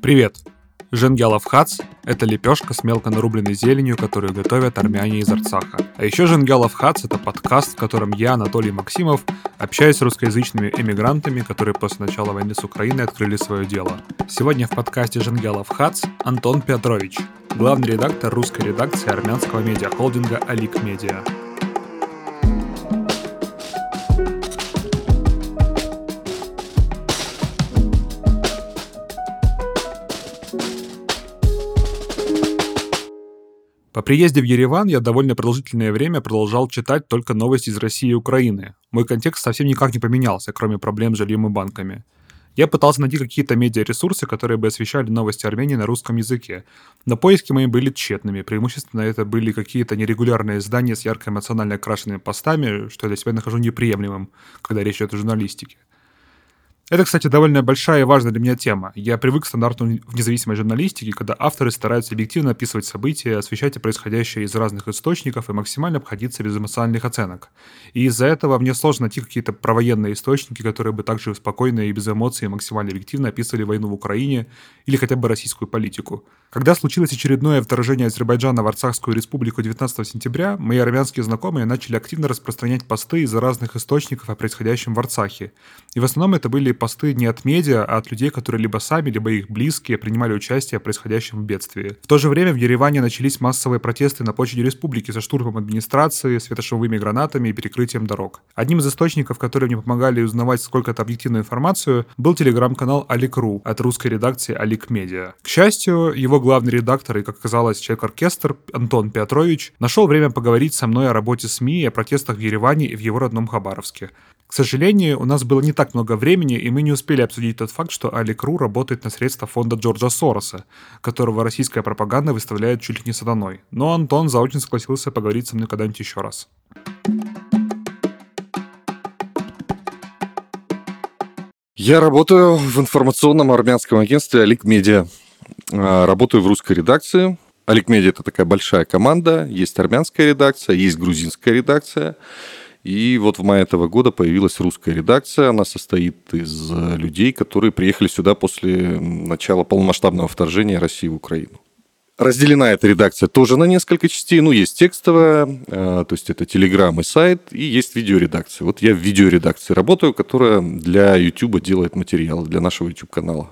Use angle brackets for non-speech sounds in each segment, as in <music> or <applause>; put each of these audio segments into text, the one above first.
Привет! Женгелов хац – это лепешка с мелко нарубленной зеленью, которую готовят армяне из Арцаха. А еще Женгелов хац – это подкаст, в котором я, Анатолий Максимов, общаюсь с русскоязычными эмигрантами, которые после начала войны с Украиной открыли свое дело. Сегодня в подкасте Женгелов хац Антон Петрович, главный редактор русской редакции армянского медиахолдинга «Алик Медиа». По приезде в Ереван я довольно продолжительное время продолжал читать только новости из России и Украины. Мой контекст совсем никак не поменялся, кроме проблем с жильем и банками. Я пытался найти какие-то медиаресурсы, которые бы освещали новости Армении на русском языке. Но поиски мои были тщетными. Преимущественно это были какие-то нерегулярные издания с ярко эмоционально окрашенными постами, что я для себя нахожу неприемлемым, когда речь идет о журналистике. Это, кстати, довольно большая и важная для меня тема. Я привык к стандарту в независимой журналистике, когда авторы стараются объективно описывать события, освещать происходящее из разных источников и максимально обходиться без эмоциональных оценок. И из-за этого мне сложно найти какие-то провоенные источники, которые бы также спокойно и без эмоций максимально объективно описывали войну в Украине или хотя бы российскую политику. Когда случилось очередное вторжение Азербайджана в Арцахскую республику 19 сентября, мои армянские знакомые начали активно распространять посты из разных источников о происходящем в Арцахе. И в основном это были посты не от медиа, а от людей, которые либо сами, либо их близкие принимали участие в происходящем бедствии. В то же время в Ереване начались массовые протесты на площади республики со штурмом администрации, светошумовыми гранатами и перекрытием дорог. Одним из источников, которые мне помогали узнавать сколько-то объективную информацию, был телеграм-канал Алик.ру от русской редакции Алик Медиа. К счастью, его главный редактор и, как оказалось, человек-оркестр Антон Петрович нашел время поговорить со мной о работе СМИ и о протестах в Ереване и в его родном Хабаровске. К сожалению, у нас было не так много времени, и мы не успели обсудить тот факт, что Алик Ру работает на средства фонда Джорджа Сороса, которого российская пропаганда выставляет чуть ли не сатаной. Но Антон заочно согласился поговорить со мной когда-нибудь еще раз. Я работаю в информационном армянском агентстве Алик Медиа. А, работаю в русской редакции. Алик Медиа – это такая большая команда. Есть армянская редакция, есть грузинская редакция. И вот в мае этого года появилась русская редакция. Она состоит из людей, которые приехали сюда после начала полномасштабного вторжения России в Украину. Разделена эта редакция тоже на несколько частей. Ну, есть текстовая, а, то есть это телеграм и сайт, и есть видеоредакция. Вот я в видеоредакции работаю, которая для YouTube делает материалы, для нашего YouTube-канала.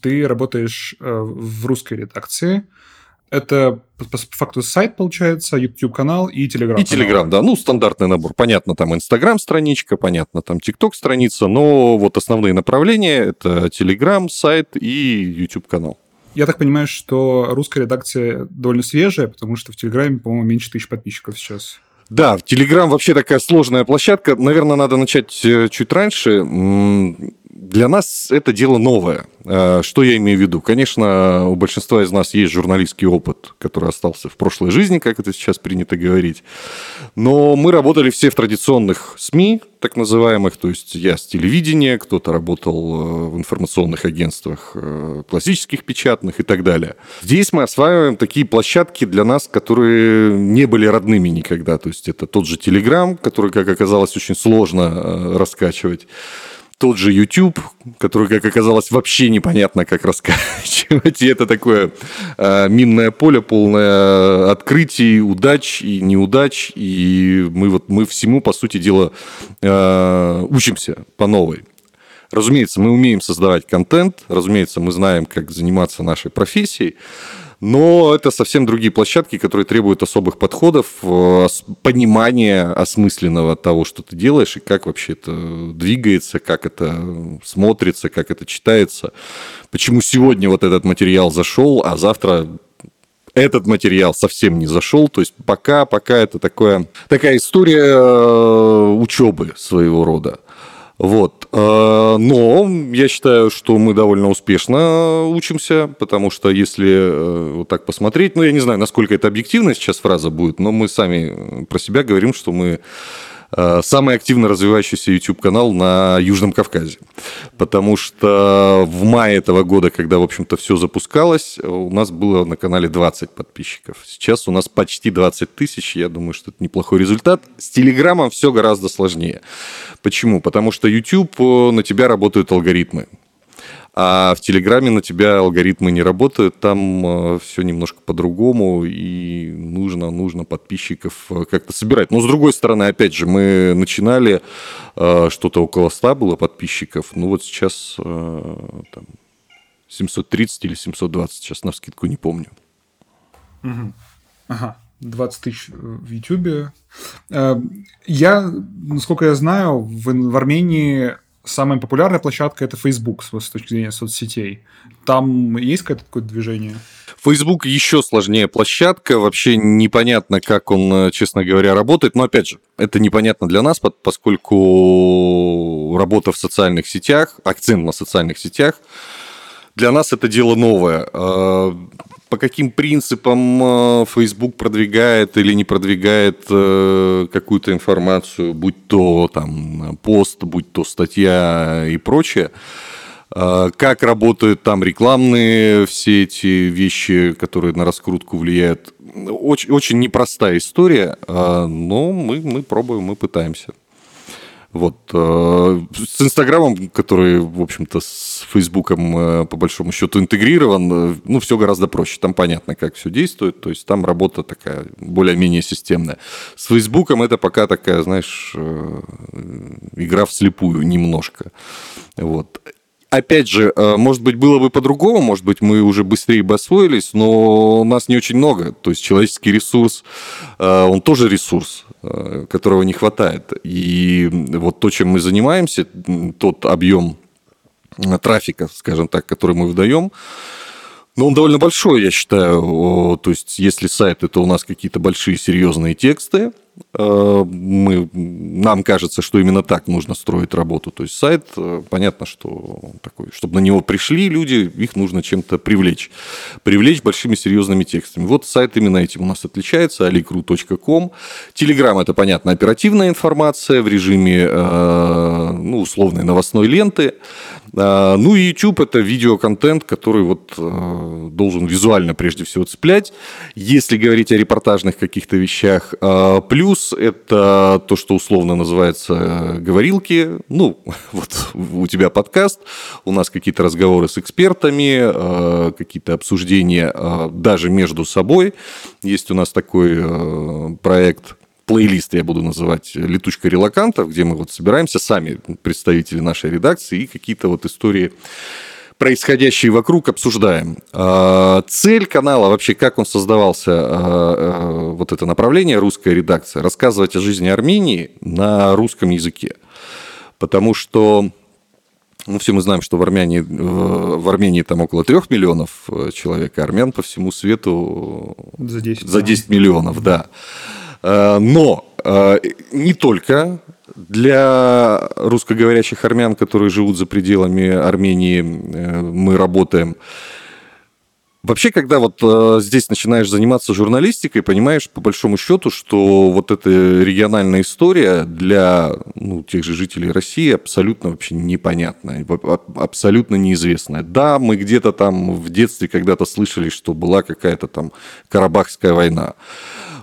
Ты работаешь э, в русской редакции. Это по факту сайт, получается, YouTube-канал и Telegram. И Telegram, да. Ну, стандартный набор. Понятно, там Instagram-страничка, понятно, там TikTok-страница, но вот основные направления – это Telegram, сайт и YouTube-канал. Я так понимаю, что русская редакция довольно свежая, потому что в Телеграме, по-моему, меньше тысяч подписчиков сейчас. Да, Telegram вообще такая сложная площадка. Наверное, надо начать э, чуть раньше. Для нас это дело новое. Э, что я имею в виду? Конечно, у большинства из нас есть журналистский опыт, который остался в прошлой жизни, как это сейчас принято говорить. Но мы работали все в традиционных СМИ, так называемых, то есть я с телевидения, кто-то работал э, в информационных агентствах э, классических печатных и так далее. Здесь мы осваиваем такие площадки для нас, которые не были родными никогда. То есть это тот же Телеграм, который, как оказалось, очень сложно раскачивать тот же YouTube, который, как оказалось, вообще непонятно, как раскачивать. <laughs> И это такое э, минное поле, полное открытий, удач и неудач. И мы, вот, мы всему, по сути дела, э, учимся по новой. Разумеется, мы умеем создавать контент, разумеется, мы знаем, как заниматься нашей профессией, но это совсем другие площадки, которые требуют особых подходов, э, понимания осмысленного того, что ты делаешь, и как вообще это двигается, как это смотрится, как это читается. Почему сегодня вот этот материал зашел, а завтра этот материал совсем не зашел. То есть пока, пока это такое, такая история э, учебы своего рода. Вот. Э, но я считаю, что мы довольно успешно учимся, потому что если э, вот так посмотреть, ну, я не знаю, насколько это объективно сейчас фраза будет, но мы сами про себя говорим, что мы Э, самый активно развивающийся YouTube-канал на Южном Кавказе. Потому что в мае этого года, когда, в общем-то, все запускалось, у нас было на канале 20 подписчиков. Сейчас у нас почти 20 тысяч. Я думаю, что это неплохой результат. С Телеграмом все гораздо сложнее. Почему? Потому что YouTube, э, на тебя работают алгоритмы. А в Телеграме на тебя алгоритмы не работают, там э, все немножко по-другому, и нужно, нужно подписчиков э, как-то собирать. Но с другой стороны, опять же, мы начинали, э, что-то около 100 было подписчиков, ну вот сейчас там, 730 или 720, сейчас на скидку не помню. Угу. Ага. 20 тысяч в Ютубе. Я, насколько я знаю, в, в Армении самая популярная площадка это Facebook с точки зрения соцсетей. Там есть какое-то такое движение? Facebook еще сложнее площадка. Вообще непонятно, как он, э, честно говоря, работает. Но опять же, это непонятно для нас, поскольку работа в социальных сетях, акцент на социальных сетях, для нас это дело новое. По каким принципам э, Facebook продвигает или не продвигает э, какую-то информацию, будь то там пост, будь то статья и прочее. Как работают там рекламные все эти вещи, которые на раскрутку влияют. Очень, очень непростая история, но мы, мы пробуем, мы пытаемся. Вот. Э, с Инстаграмом, который, в общем-то, с Фейсбуком, э, по большому счету, интегрирован, э, ну, все гораздо проще. Там понятно, как все действует. То есть там работа такая более-менее системная. С Фейсбуком это пока такая, знаешь, игра вслепую немножко. Вот опять же, может быть, было бы по-другому, может быть, мы уже быстрее бы освоились, но у нас не очень много. То есть человеческий ресурс, он тоже ресурс. Э, которого не хватает. И вот то, чем мы занимаемся, тот объем трафика, скажем так, который мы выдаем, ну, он довольно большой, я считаю. То есть, если сайт это у нас какие-то большие серьезные тексты, Э, мы, нам кажется, что именно так нужно строить работу. То есть сайт, э, понятно, что такой, чтобы на него пришли люди, их нужно чем-то привлечь. Привлечь большими серьезными текстами. Вот сайт именно этим у нас отличается, alikru.com. Телеграм – это, понятно, оперативная информация в режиме э, ну, условной новостной ленты. Ну и YouTube – это видеоконтент, который вот должен визуально прежде всего цеплять. Если говорить о репортажных каких-то вещах, плюс Плюс это то, что условно называется э, говорилки. Ну, <laughs> вот у тебя подкаст, у нас какие-то разговоры с экспертами, э, какие-то обсуждения э, даже между собой. Есть у нас такой проект плейлист я буду называть «Летучка релакантов», где мы вот собираемся сами, представители нашей редакции, и какие-то вот истории происходящие вокруг обсуждаем. А, цель канала, вообще как он создавался, а, а, вот это направление русская редакция, рассказывать о жизни Армении на русском языке. Потому что ну, все мы знаем, что в Армении, в Армении там около трех миллионов э, человек, а армян по всему свету за 10, за 10 миллионов, да. Но не только для русскоговорящих армян, которые живут за пределами Армении, э, мы работаем. Вообще, когда вот э, здесь начинаешь заниматься журналистикой, понимаешь по большому счету, что вот эта региональная история для ну, тех же жителей России абсолютно вообще непонятная, абсолютно неизвестная. Да, мы где-то там в детстве когда-то слышали, что была какая-то там Карабахская война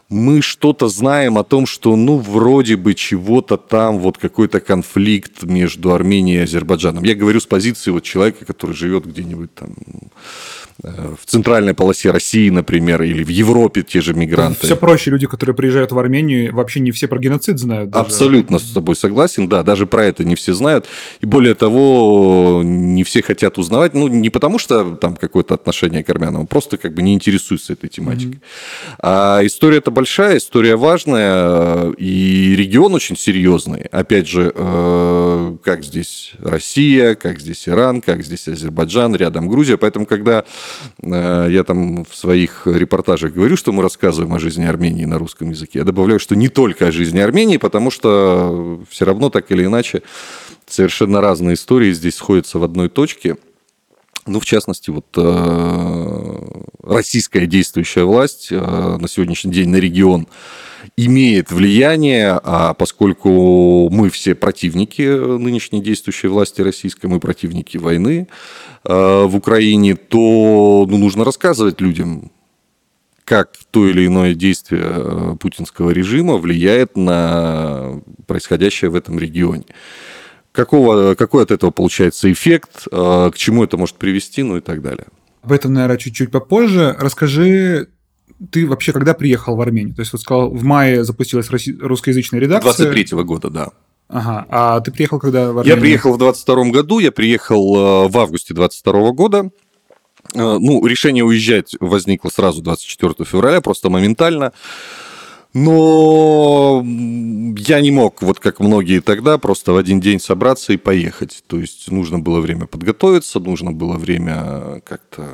мы что-то знаем о том, что, ну, вроде бы чего-то там, вот какой-то конфликт между Арменией и Азербайджаном. Я говорю с позиции вот человека, который живет где-нибудь там Э, в центральной полосе России, например, или в Европе те же мигранты. Все проще. Люди, которые приезжают в Армению, вообще не все про геноцид знают. Даже. Абсолютно с тобой согласен, да, даже про это не все знают. И более того, не все хотят узнавать, ну, не потому что там какое-то отношение к армянам, просто как бы не интересуются этой тематикой. Mm-hmm. А история это большая, история важная, и регион очень серьезный. Опять же, э, как здесь Россия, как здесь Иран, как здесь Азербайджан, рядом Грузия. Поэтому, когда Э, я там в своих репортажах говорю, что мы рассказываем о жизни Армении на русском языке. Я добавляю, что не только о жизни Армении, потому что все равно так или иначе совершенно разные истории здесь сходятся в одной точке. Ну, в частности, вот э, российская действующая власть э, на сегодняшний день на регион имеет влияние, а поскольку мы все противники нынешней действующей власти российской, мы противники войны э, в Украине, то ну, нужно рассказывать людям, как то или иное действие путинского режима влияет на происходящее в этом регионе. Какого, какой от этого получается эффект, э, к чему это может привести, ну и так далее. Об этом, наверное, чуть-чуть попозже. Расскажи, ты вообще когда приехал в Армению? То есть, вот сказал, в мае запустилась русскоязычная редакция. 23 года, да. Ага. А ты приехал когда в Армению? Я приехал в 22 году, я приехал э, в августе 22 года. Э, ну, решение уезжать возникло сразу 24 февраля, просто моментально. Но я не мог, вот как многие тогда, просто в один день собраться и поехать. То есть нужно было время подготовиться, нужно было время как-то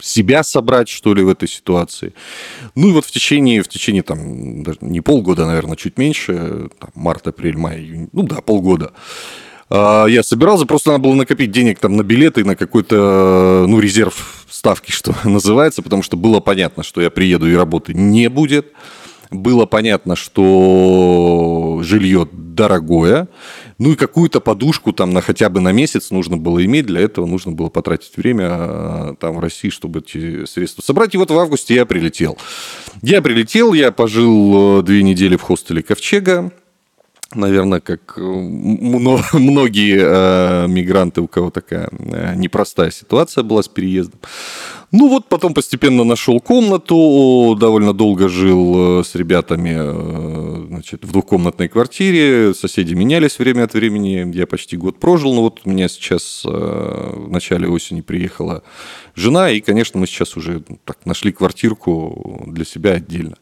себя собрать, что ли, в этой ситуации. Ну и вот в течение, в течение там, даже не полгода, наверное, чуть меньше, там, март, апрель, май, июнь, ну да, полгода, я собирался, просто надо было накопить денег там на билеты, на какой-то, ну, резерв ставки, что <laughs> называется, потому что было понятно, что я приеду и работы не будет. Было понятно, что жилье дорогое. Ну и какую-то подушку там на хотя бы на месяц нужно было иметь. Для этого нужно было потратить время а, там в России, чтобы эти средства собрать. И вот в августе я прилетел. Я прилетел, я пожил э, две недели в хостеле Ковчега наверное, как э, <laughs> многие э, мигранты, у кого такая э, непростая ситуация была с переездом. Ну вот потом постепенно нашел комнату, довольно долго жил с ребятами значит, в двухкомнатной квартире, соседи менялись время от времени, я почти год прожил, но вот у меня сейчас в начале осени приехала жена, и, конечно, мы сейчас уже так, нашли квартирку для себя отдельно.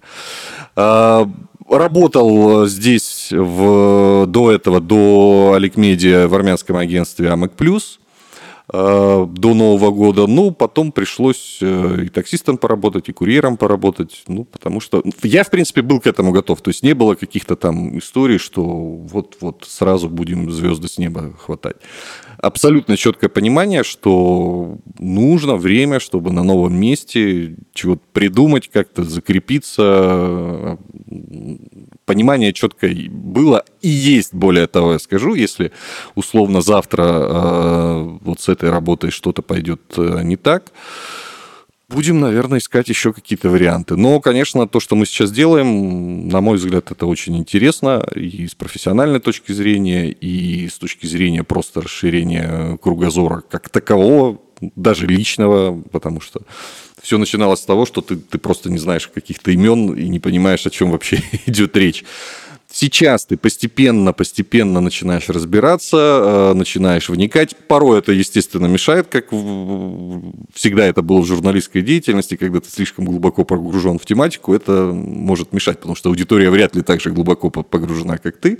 Работал здесь в, до этого, до Аликмедиа в армянском агентстве Амек Плюс э, до Нового года. Ну, потом пришлось э, и таксистом поработать, и курьером поработать. Ну, потому что я, в принципе, был к этому готов. То есть не было каких-то там историй, что вот-вот сразу будем звезды с неба хватать абсолютно четкое понимание, что нужно время, чтобы на новом месте чего-то придумать, как-то закрепиться. Понимание четкое было и есть, более того, я скажу, если условно завтра э, вот с этой работой что-то пойдет э, не так, Будем, наверное, искать еще какие-то варианты. Но, конечно, то, что мы сейчас делаем, на мой взгляд, это очень интересно и с профессиональной точки зрения, и с точки зрения просто расширения кругозора как такового, даже личного, потому что все начиналось с того, что ты, ты просто не знаешь каких-то имен и не понимаешь, о чем вообще <laughs> идет речь. Сейчас ты постепенно, постепенно начинаешь разбираться, э, начинаешь вникать. Порой это, естественно, мешает, как всегда это было в журналистской деятельности, когда ты слишком глубоко погружен в тематику, это может мешать, потому что аудитория вряд ли так же глубоко погружена, как ты.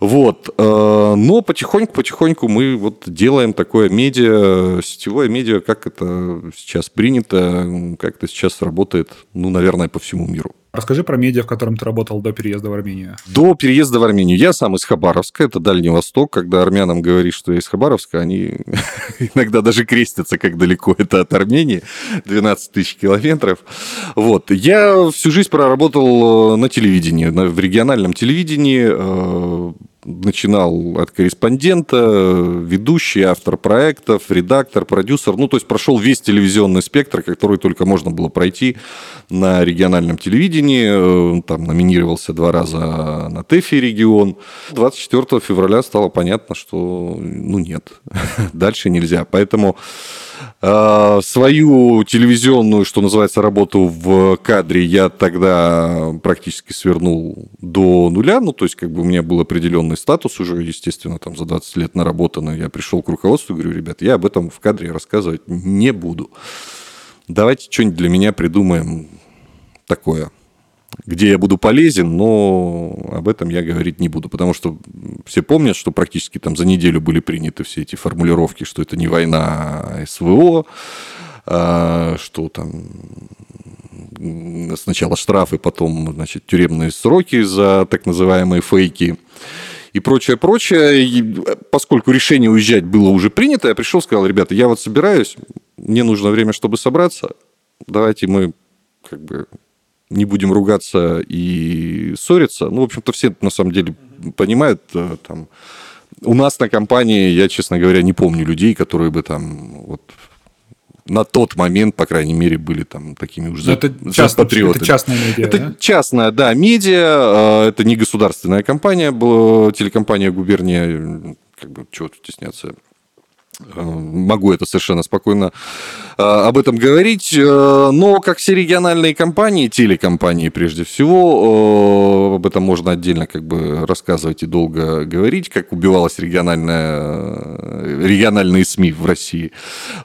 Вот. Э, но потихоньку-потихоньку мы вот делаем такое медиа, сетевое медиа, как это сейчас принято, как это сейчас работает, ну, наверное, по всему миру. Расскажи про медиа, в котором ты работал до переезда в Армению. До переезда в Армению. Я сам из Хабаровска, это Дальний Восток. Когда армянам говоришь, что я из Хабаровска, они <laughs> иногда даже крестятся, как далеко это от Армении. 12 тысяч километров. Вот. Я всю жизнь проработал на телевидении, в региональном телевидении, э, начинал от корреспондента, ведущий, автор проектов, редактор, продюсер. Ну, то есть прошел весь телевизионный спектр, который только можно было пройти на региональном телевидении. Э, там номинировался два раза на ТЭФИ регион. 24 февраля стало понятно, что ну нет, <laughs> дальше нельзя. Поэтому свою телевизионную, что называется, работу в кадре я тогда практически свернул до нуля. Ну, то есть, как бы у меня был определенный статус уже, естественно, там за 20 лет наработанный. Я пришел к руководству и говорю, ребят, я об этом в кадре рассказывать не буду. Давайте что-нибудь для меня придумаем такое где я буду полезен, но об этом я говорить не буду, потому что все помнят, что практически там за неделю были приняты все эти формулировки, что это не война, а СВО, а, что там сначала штрафы, потом, значит, тюремные сроки за так называемые фейки и прочее, прочее. И поскольку решение уезжать было уже принято, я пришел, сказал, ребята, я вот собираюсь, мне нужно время, чтобы собраться, давайте мы как бы не будем ругаться и ссориться. Ну, в общем-то, все на самом деле понимают. Э, там, у нас на компании, я, честно говоря, не помню людей, которые бы там вот на тот момент, по крайней мере, были там такими уже это частно, патриотами. Это частная медиа, Это да? частная, да, медиа. Это не государственная компания, была телекомпания «Губерния». Как бы, чего тут стесняться? Э, могу это совершенно спокойно э, об этом говорить. Э, но как все региональные компании, телекомпании прежде всего, об этом можно отдельно как бы рассказывать и долго говорить, как убивалась региональная, региональные СМИ в России.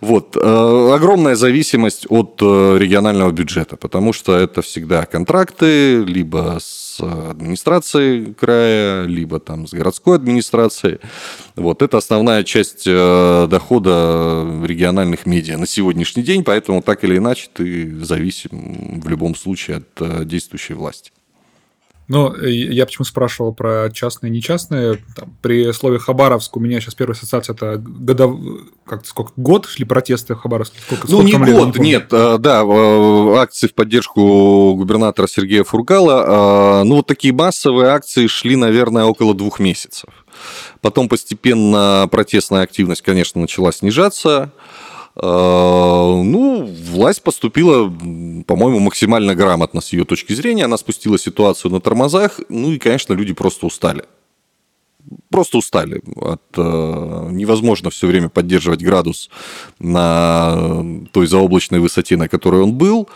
Вот. Огромная зависимость от регионального бюджета, потому что это всегда контракты, либо с администрацией края, либо там с городской администрацией. Вот это основная часть э, дохода региональных медиа на сегодняшний день, поэтому так или иначе ты зависим в любом случае от э, действующей власти. Ну, э, я почему спрашивал про частные и нечастные. Там, при слове Хабаровск у меня сейчас первая ассоциация это годов... как сколько год шли протесты в Хабаровске? Сколько, ну, не год, не нет, э, да, э, акции в поддержку губернатора Сергея Фургала. Ну, вот такие массовые акции шли, наверное, около двух месяцев. Потом постепенно протестная активность, конечно, начала снижаться. А, ну, власть поступила, по-моему, максимально грамотно с ее точки зрения. Она спустила ситуацию на тормозах. Ну и, конечно, люди просто устали. Просто устали. От, э, невозможно все время поддерживать градус на той заоблачной высоте, на которой он был.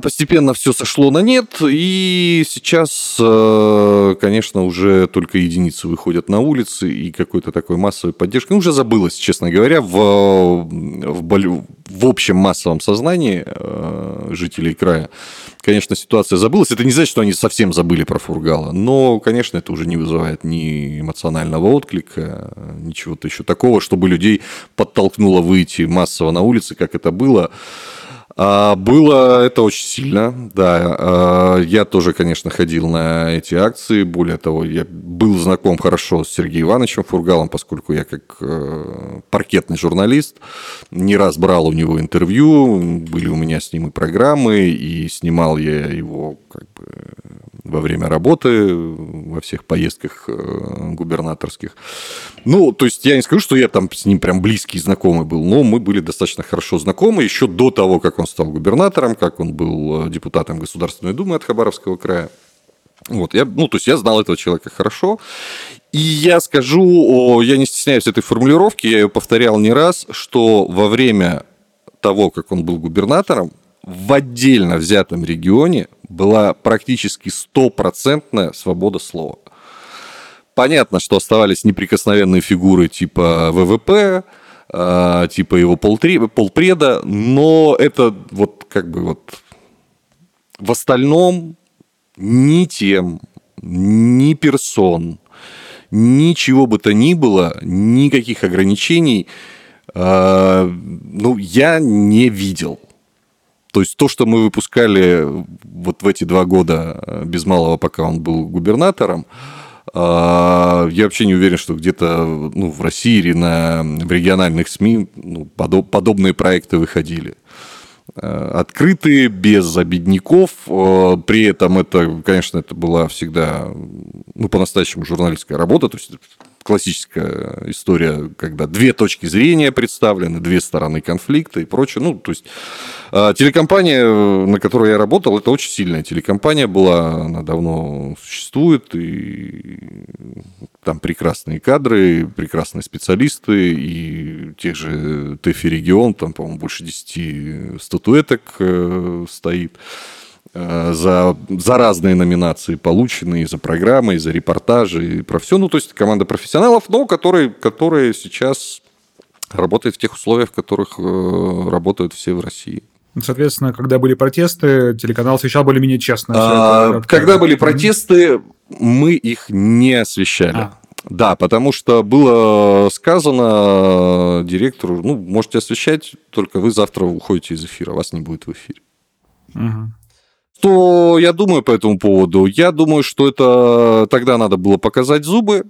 Постепенно все сошло на нет, и сейчас, э, конечно, уже только единицы выходят на улицы, и какой-то такой массовой поддержки, ну, уже забылось, честно говоря, в, в, в общем массовом сознании э, жителей края. Конечно, ситуация забылась. Это не значит, что они совсем забыли про Фургала, но, конечно, это уже не вызывает ни эмоционального отклика, ничего-то еще такого, чтобы людей подтолкнуло выйти массово на улицы, как это было. А, было это очень сильно, да. А, я тоже, конечно, ходил на эти акции. Более того, я был знаком хорошо с Сергеем Ивановичем Фургалом, поскольку я как э, паркетный журналист не раз брал у него интервью, были у меня с ним и программы, и снимал я его как бы во время работы, во всех поездках э, губернаторских. Ну, то есть я не скажу, что я там с ним прям близкий знакомый был, но мы были достаточно хорошо знакомы еще до того, как он стал губернатором, как он был э, депутатом Государственной Думы от Хабаровского края. Вот, я, ну, то есть я знал этого человека хорошо. И я скажу, я не стесняюсь этой формулировки, я ее повторял не раз, что во время того, как он был губернатором, в отдельно взятом регионе была практически стопроцентная свобода слова. Понятно, что оставались неприкосновенные фигуры типа ВВП, а, типа его полпреда, но это вот как бы вот в остальном ни тем, ни персон, ничего бы то ни было, никаких ограничений, а, ну, я не видел. То есть то, что мы выпускали вот в эти два года э, без малого, пока он был губернатором, а, я вообще не уверен, что где-то ну, в России или на, в региональных СМИ ну, подоб, подобные проекты выходили. Э, открытые, без обедняков. Э, при этом это, конечно, это была всегда ну, по-настоящему журналистская работа. То есть классическая история, когда две точки зрения представлены, две стороны конфликта и прочее. Ну, то есть а, телекомпания, на которой я работал, это очень сильная телекомпания была, она давно существует, и там прекрасные кадры, прекрасные специалисты, и тех же ТЭФИ регион, там, по-моему, больше 10 статуэток э, стоит. Э, за, за разные номинации полученные, за программы, за репортажи, и про все. Ну, то есть команда профессионалов, но которые, которые сейчас работают в тех условиях, в которых э, работают все в России. Соответственно, когда были протесты, телеканал освещал более-менее честно. А, это, когда были протесты, мы их не освещали. А. Да, потому что было сказано директору, ну, можете освещать, только вы завтра уходите из эфира, вас не будет в эфире. Угу. Что я думаю по этому поводу? Я думаю, что это тогда надо было показать зубы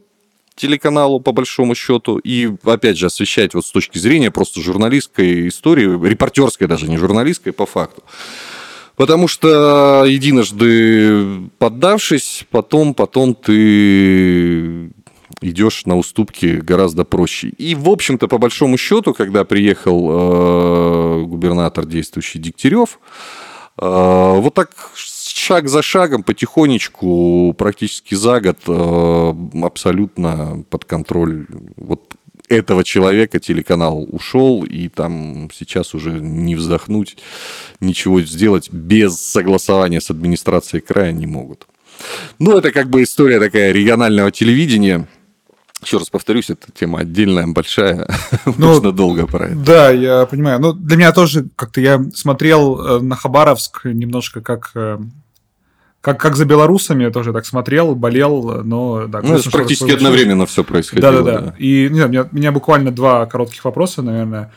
телеканалу, по большому счету, и, опять же, освещать вот с точки зрения просто журналистской истории, репортерской даже, не журналистской, по факту. Потому что единожды поддавшись, потом, потом ты идешь на уступки гораздо проще. И, в общем-то, по большому счету, когда приехал э, губернатор действующий Дегтярев, э, вот так шаг за шагом, потихонечку, практически за год, э, абсолютно под контроль вот этого человека телеканал ушел, и там сейчас уже не вздохнуть, ничего сделать без согласования с администрацией края не могут. Ну, это как бы история такая регионального телевидения. Еще раз повторюсь, эта тема отдельная, большая, <laughs> ну, можно долго про это. Да, я понимаю. Ну, для меня тоже как-то я смотрел э, на Хабаровск немножко как э, как, как за белорусами я тоже так смотрел, болел, но... Да, ну, это практически одновременно все происходило. Да-да-да. Да. И не знаю, у, меня, у меня буквально два коротких вопроса, наверное.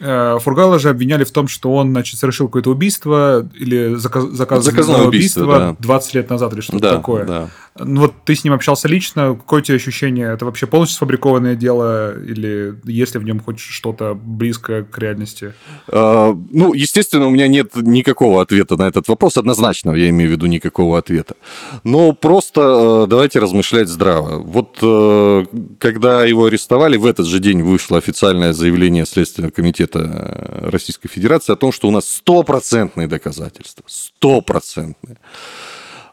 Э, Фургала же обвиняли в том, что он, значит, совершил какое-то убийство или заказ, заказ, заказное убийство, убийство да. 20 лет назад или что-то да, такое. Да. Ну вот ты с ним общался лично, какое у тебя ощущение? Это вообще полностью сфабрикованное дело или есть ли в нем хоть что-то близкое к реальности? А, ну, естественно, у меня нет никакого ответа на этот вопрос, однозначно, я имею в виду никакого ответа. Но просто э, давайте размышлять здраво. Вот э, когда его арестовали, в этот же день вышло официальное заявление Следственного комитета Российской Федерации о том, что у нас стопроцентные доказательства. Стопроцентные.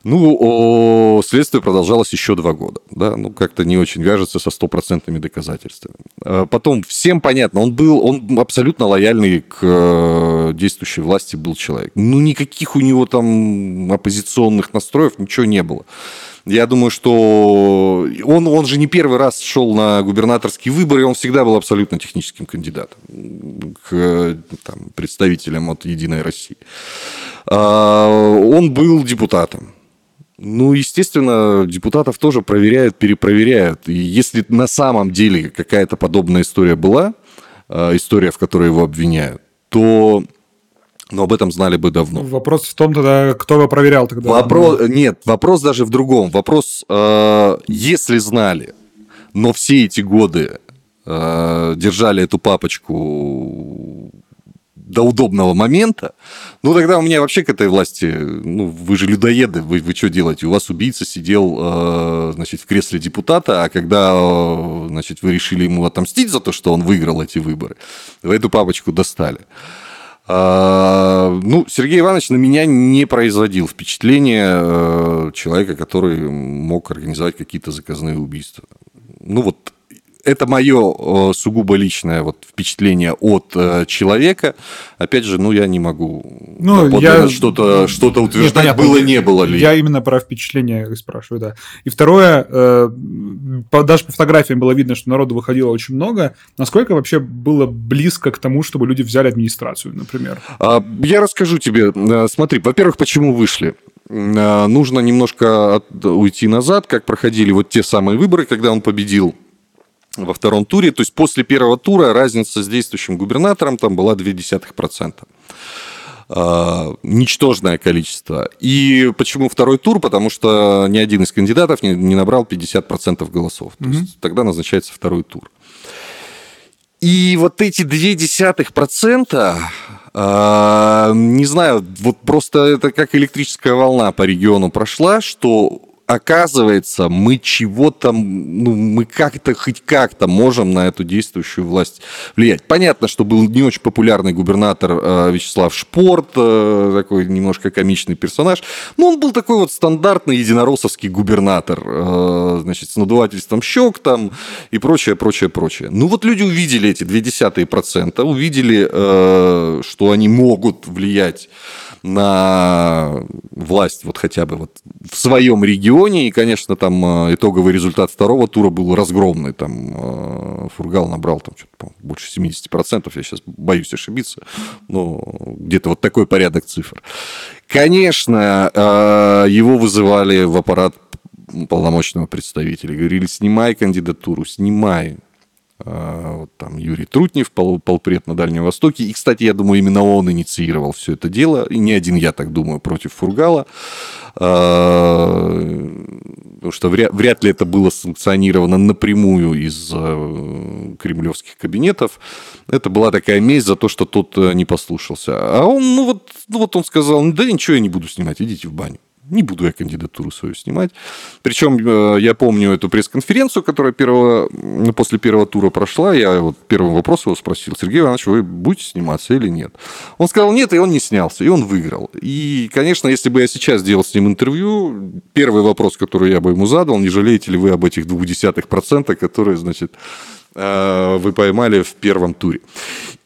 Ну, о, следствие продолжалось еще два года. Да? Ну, как-то не очень вяжется со стопроцентными доказательствами. А потом, всем понятно, он был, он абсолютно лояльный к э, действующей власти был человек. Ну, никаких у него там оппозиционных настроев, ничего не было. Я думаю, что он, он же не первый раз шел на губернаторские выборы, он всегда был абсолютно техническим кандидатом к там, представителям от «Единой России». А, он был депутатом. Ну, естественно, депутатов тоже проверяют, перепроверяют. И если на самом деле какая-то подобная история была, э, история, в которой его обвиняют, то но об этом знали бы давно. Вопрос в том тогда, кто его проверял тогда? Вопрос, нет, вопрос даже в другом. Вопрос, э, если знали, но все эти годы э, держали эту папочку до удобного момента, ну тогда у меня вообще к этой власти, ну вы же людоеды, вы, вы что делаете? У вас убийца сидел, э, значит, в кресле депутата, а когда, э, значит, вы решили ему отомстить за то, что он выиграл эти выборы, вы эту папочку достали. А, ну, Сергей Иванович на меня не производил впечатления э, человека, который мог организовать какие-то заказные убийства. Ну вот это мое э, сугубо личное вот впечатление от э, человека. Опять же, ну, я не могу ну, я... что-то что утверждать, Нет, было, не было ли. Я именно про впечатление спрашиваю, да. И второе, э, даже по фотографиям было видно, что народу выходило очень много. Насколько вообще было близко к тому, чтобы люди взяли администрацию, например? А, я расскажу тебе. Смотри, во-первых, почему вышли нужно немножко уйти назад, как проходили вот те самые выборы, когда он победил во втором туре. То есть после первого тура разница с действующим губернатором там была 0,2%. Uh, ничтожное количество. И почему второй тур? Потому что ни один из кандидатов не, не набрал 50% голосов. Mm-hmm. То есть тогда назначается второй тур. И вот эти 0,2%, uh, не знаю, вот просто это как электрическая волна по региону прошла, что оказывается, мы чего-то, ну, мы как-то, хоть как-то можем на эту действующую власть влиять. Понятно, что был не очень популярный губернатор э, Вячеслав Шпорт, э, такой немножко комичный персонаж, но он был такой вот стандартный единороссовский губернатор, э, значит, с надувательством щек там и прочее, прочее, прочее. Ну вот люди увидели эти 0,2%, увидели, э, что они могут влиять на власть вот хотя бы вот в своем регионе. И, конечно, там э, итоговый результат второго тура был разгромный. Там э, Фургал набрал там больше 70%. Я сейчас боюсь ошибиться. Но где-то вот такой порядок цифр. Конечно, э, его вызывали в аппарат полномочного представителя. Говорили, снимай кандидатуру, снимай. А, вот там Юрий Трутнев, пол, полпред на Дальнем Востоке. И, кстати, я думаю, именно он инициировал все это дело. И не один, я так думаю, против Фургала. А, потому что вряд, вряд ли это было санкционировано напрямую из а, кремлевских кабинетов. Это была такая месть за то, что тот э, не послушался. А он, ну вот, ну вот он сказал, да ничего я не буду снимать, идите в баню. Не буду я кандидатуру свою снимать. Причем э, я помню эту пресс-конференцию, которая первого, ну, после первого тура прошла. Я вот первым вопросом его спросил, Сергей Иванович, вы будете сниматься или нет? Он сказал нет, и он не снялся, и он выиграл. И, конечно, если бы я сейчас сделал с ним интервью, первый вопрос, который я бы ему задал, не жалеете ли вы об этих двух десятых процента, которые, значит, вы поймали в первом туре.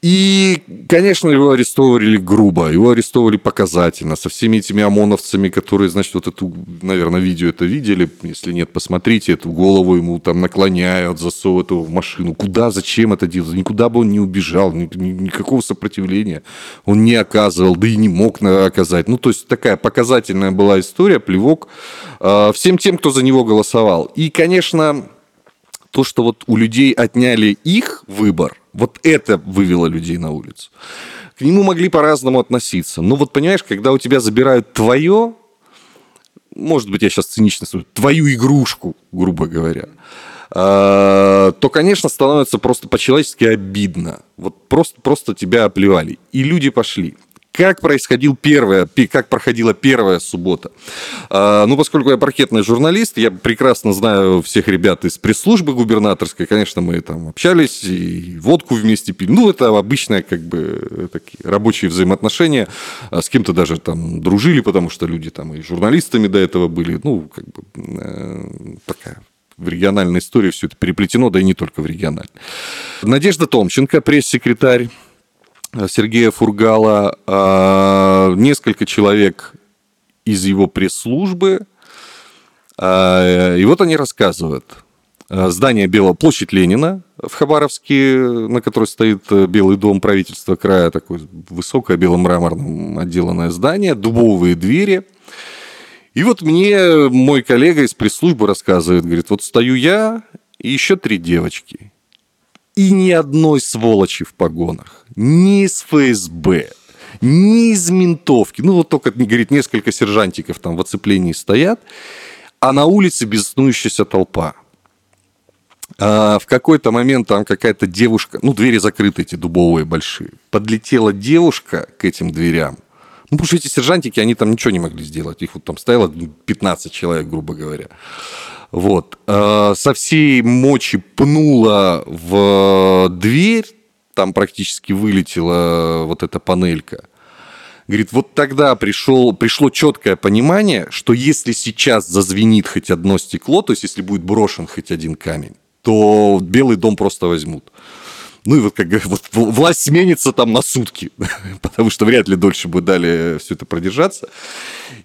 И, конечно, его арестовывали грубо, его арестовывали показательно, со всеми этими ОМОНовцами, которые, значит, вот эту, наверное, видео это видели, если нет, посмотрите, эту голову ему там наклоняют, засовывают его в машину. Куда, зачем это делать? Никуда бы он не убежал, никакого сопротивления он не оказывал, да и не мог оказать. Ну, то есть такая показательная была история, плевок э, всем тем, кто за него голосовал. И, конечно, то, что вот у людей отняли их выбор, вот это вывело людей на улицу. К нему могли по-разному относиться. Но вот понимаешь, когда у тебя забирают твое, может быть, я сейчас цинично скажу, твою игрушку, грубо говоря, а, то, конечно, становится просто по-человечески обидно. Вот просто, просто тебя оплевали. И люди пошли. Как происходил первая, как проходила первая суббота? А, ну, поскольку я паркетный журналист, я прекрасно знаю всех ребят из пресс-службы губернаторской. Конечно, мы там общались и водку вместе пили. Ну, это обычные как бы такие рабочие взаимоотношения. А с кем-то даже там дружили, потому что люди там и журналистами до этого были. Ну, как бы э, такая в региональной истории все это переплетено, да и не только в региональной. Надежда Томченко, пресс-секретарь Сергея Фургала, а, несколько человек из его пресс-службы. А, и вот они рассказывают. А, здание Белого, площадь Ленина в Хабаровске, на которой стоит Белый дом правительства края, такое высокое беломраморным отделанное здание, дубовые двери. И вот мне мой коллега из пресс-службы рассказывает, говорит, вот стою я и еще три девочки. И ни одной сволочи в погонах. Ни из ФСБ, ни из ментовки. Ну, вот только, говорит, несколько сержантиков там в оцеплении стоят, а на улице беснующаяся толпа. А в какой-то момент там какая-то девушка, ну, двери закрыты эти дубовые большие, подлетела девушка к этим дверям, ну, потому что эти сержантики, они там ничего не могли сделать. Их вот там стояло 15 человек, грубо говоря. Вот. Э, со всей мочи пнула в дверь, там практически вылетела вот эта панелька. Говорит, вот тогда пришел, пришло четкое понимание, что если сейчас зазвенит хоть одно стекло, то есть если будет брошен хоть один камень, то Белый дом просто возьмут. Ну и вот как вот власть сменится там на сутки, <laughs> потому что вряд ли дольше бы дали все это продержаться.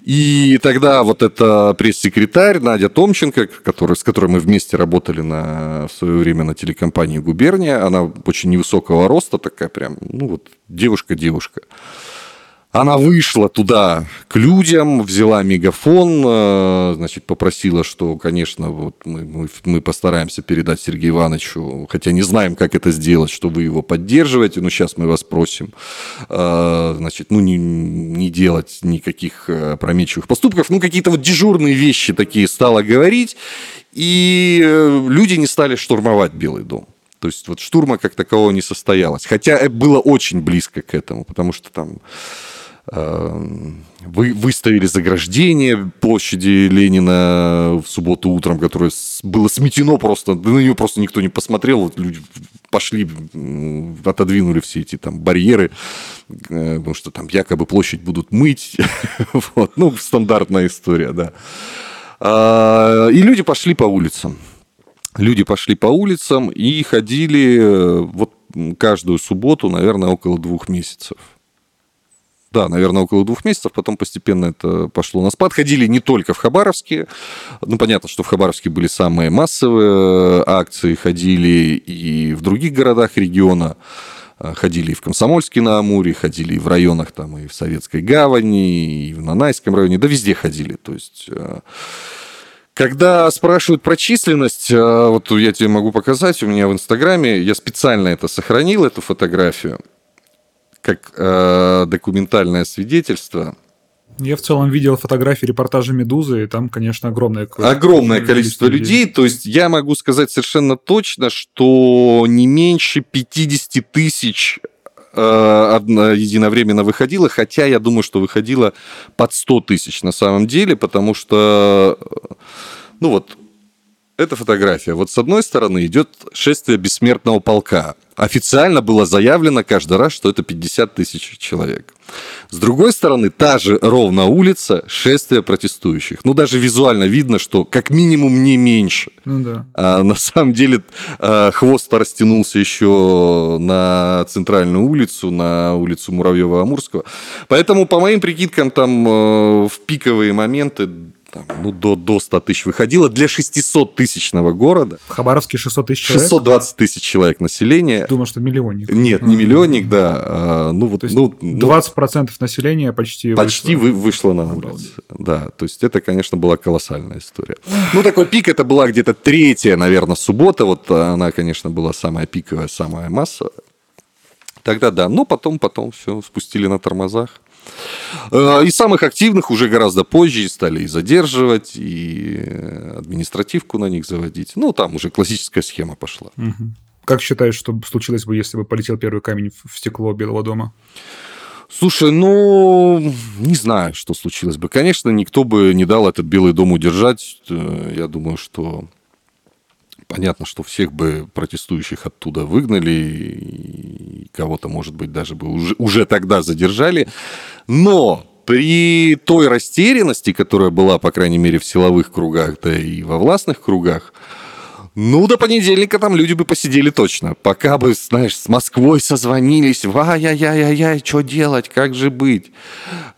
И тогда вот эта пресс-секретарь Надя Томченко, который, с которой мы вместе работали на, в свое время на телекомпании «Губерния», она очень невысокого роста, такая прям, ну вот девушка-девушка. Она вышла туда к людям, взяла мегафон, э, значит, попросила, что, конечно, вот мы, мы, мы постараемся передать Сергею Ивановичу, хотя не знаем, как это сделать, что вы его поддерживаете, но сейчас мы вас просим, э, значит, ну, не, не делать никаких э, промечивых поступков, ну, какие-то вот дежурные вещи такие стала говорить, и люди не стали штурмовать Белый дом. То есть вот штурма как такового не состоялось. Хотя было очень близко к этому, потому что там вы выставили заграждение площади Ленина в субботу утром, которое было сметено просто, на нее просто никто не посмотрел, люди пошли, отодвинули все эти там барьеры, э, потому что там якобы площадь будут мыть, <laughs> вот, ну, стандартная история, да. А, и люди пошли по улицам. Люди пошли по улицам и ходили э, вот каждую субботу, наверное, около двух месяцев. Да, наверное, около двух месяцев, потом постепенно это пошло на спад. Ходили не только в Хабаровске. Ну, понятно, что в Хабаровске были самые массовые акции, ходили и в других городах региона. Ходили и в Комсомольске на Амуре, ходили и в районах там, и в Советской Гавани, и в Нанайском районе, да везде ходили. То есть э, когда спрашивают про численность, э, вот я тебе могу показать, у меня в Инстаграме, я специально это сохранил, эту фотографию – как э, документальное свидетельство. Я в целом видел фотографии репортажа «Медузы», и там, конечно, огромное количество Огромное количество людей. людей. То есть я могу сказать совершенно точно, что не меньше 50 тысяч э, единовременно выходило, хотя я думаю, что выходило под 100 тысяч на самом деле, потому что, ну вот, эта фотография. Вот с одной стороны идет шествие бессмертного полка. Официально было заявлено каждый раз, что это 50 тысяч человек. С другой стороны, та же ровно улица, шествие протестующих. Ну, даже визуально видно, что как минимум не меньше. Ну да. А на самом деле а, хвост растянулся еще на центральную улицу, на улицу Муравьева-Амурского. Поэтому, по моим прикидкам, там э, в пиковые моменты там, ну, до, до 100 тысяч выходило для 600-тысячного города. В Хабаровске 600 тысяч человек? 620 тысяч человек населения. Думаю, что миллионник. Нет, не миллионник, да. А, ну, вот, ну, 20% населения почти Почти вышло, вышло на улицу. Да, то есть это, конечно, была колоссальная история. Ну, такой пик, это была где-то третья, наверное, суббота. Вот она, конечно, была самая пиковая, самая массовая. Тогда да, но потом, потом все спустили на тормозах. Э, и самых активных уже гораздо позже стали и задерживать, и административку на них заводить. Ну, там уже классическая схема пошла. Как считаешь, что случилось бы, если бы полетел первый камень в стекло Белого дома? Слушай, ну, не знаю, что случилось бы. Конечно, никто бы не дал этот Белый дом удержать. Э, я думаю, что понятно, что всех бы протестующих оттуда выгнали, и кого-то, может быть, даже бы уже, уже тогда задержали. Но при той растерянности, которая была, по крайней мере, в силовых кругах, да и во властных кругах, ну, до понедельника там люди бы посидели точно. Пока бы, знаешь, с Москвой созвонились, ай-яй-яй-яй, что делать, как же быть.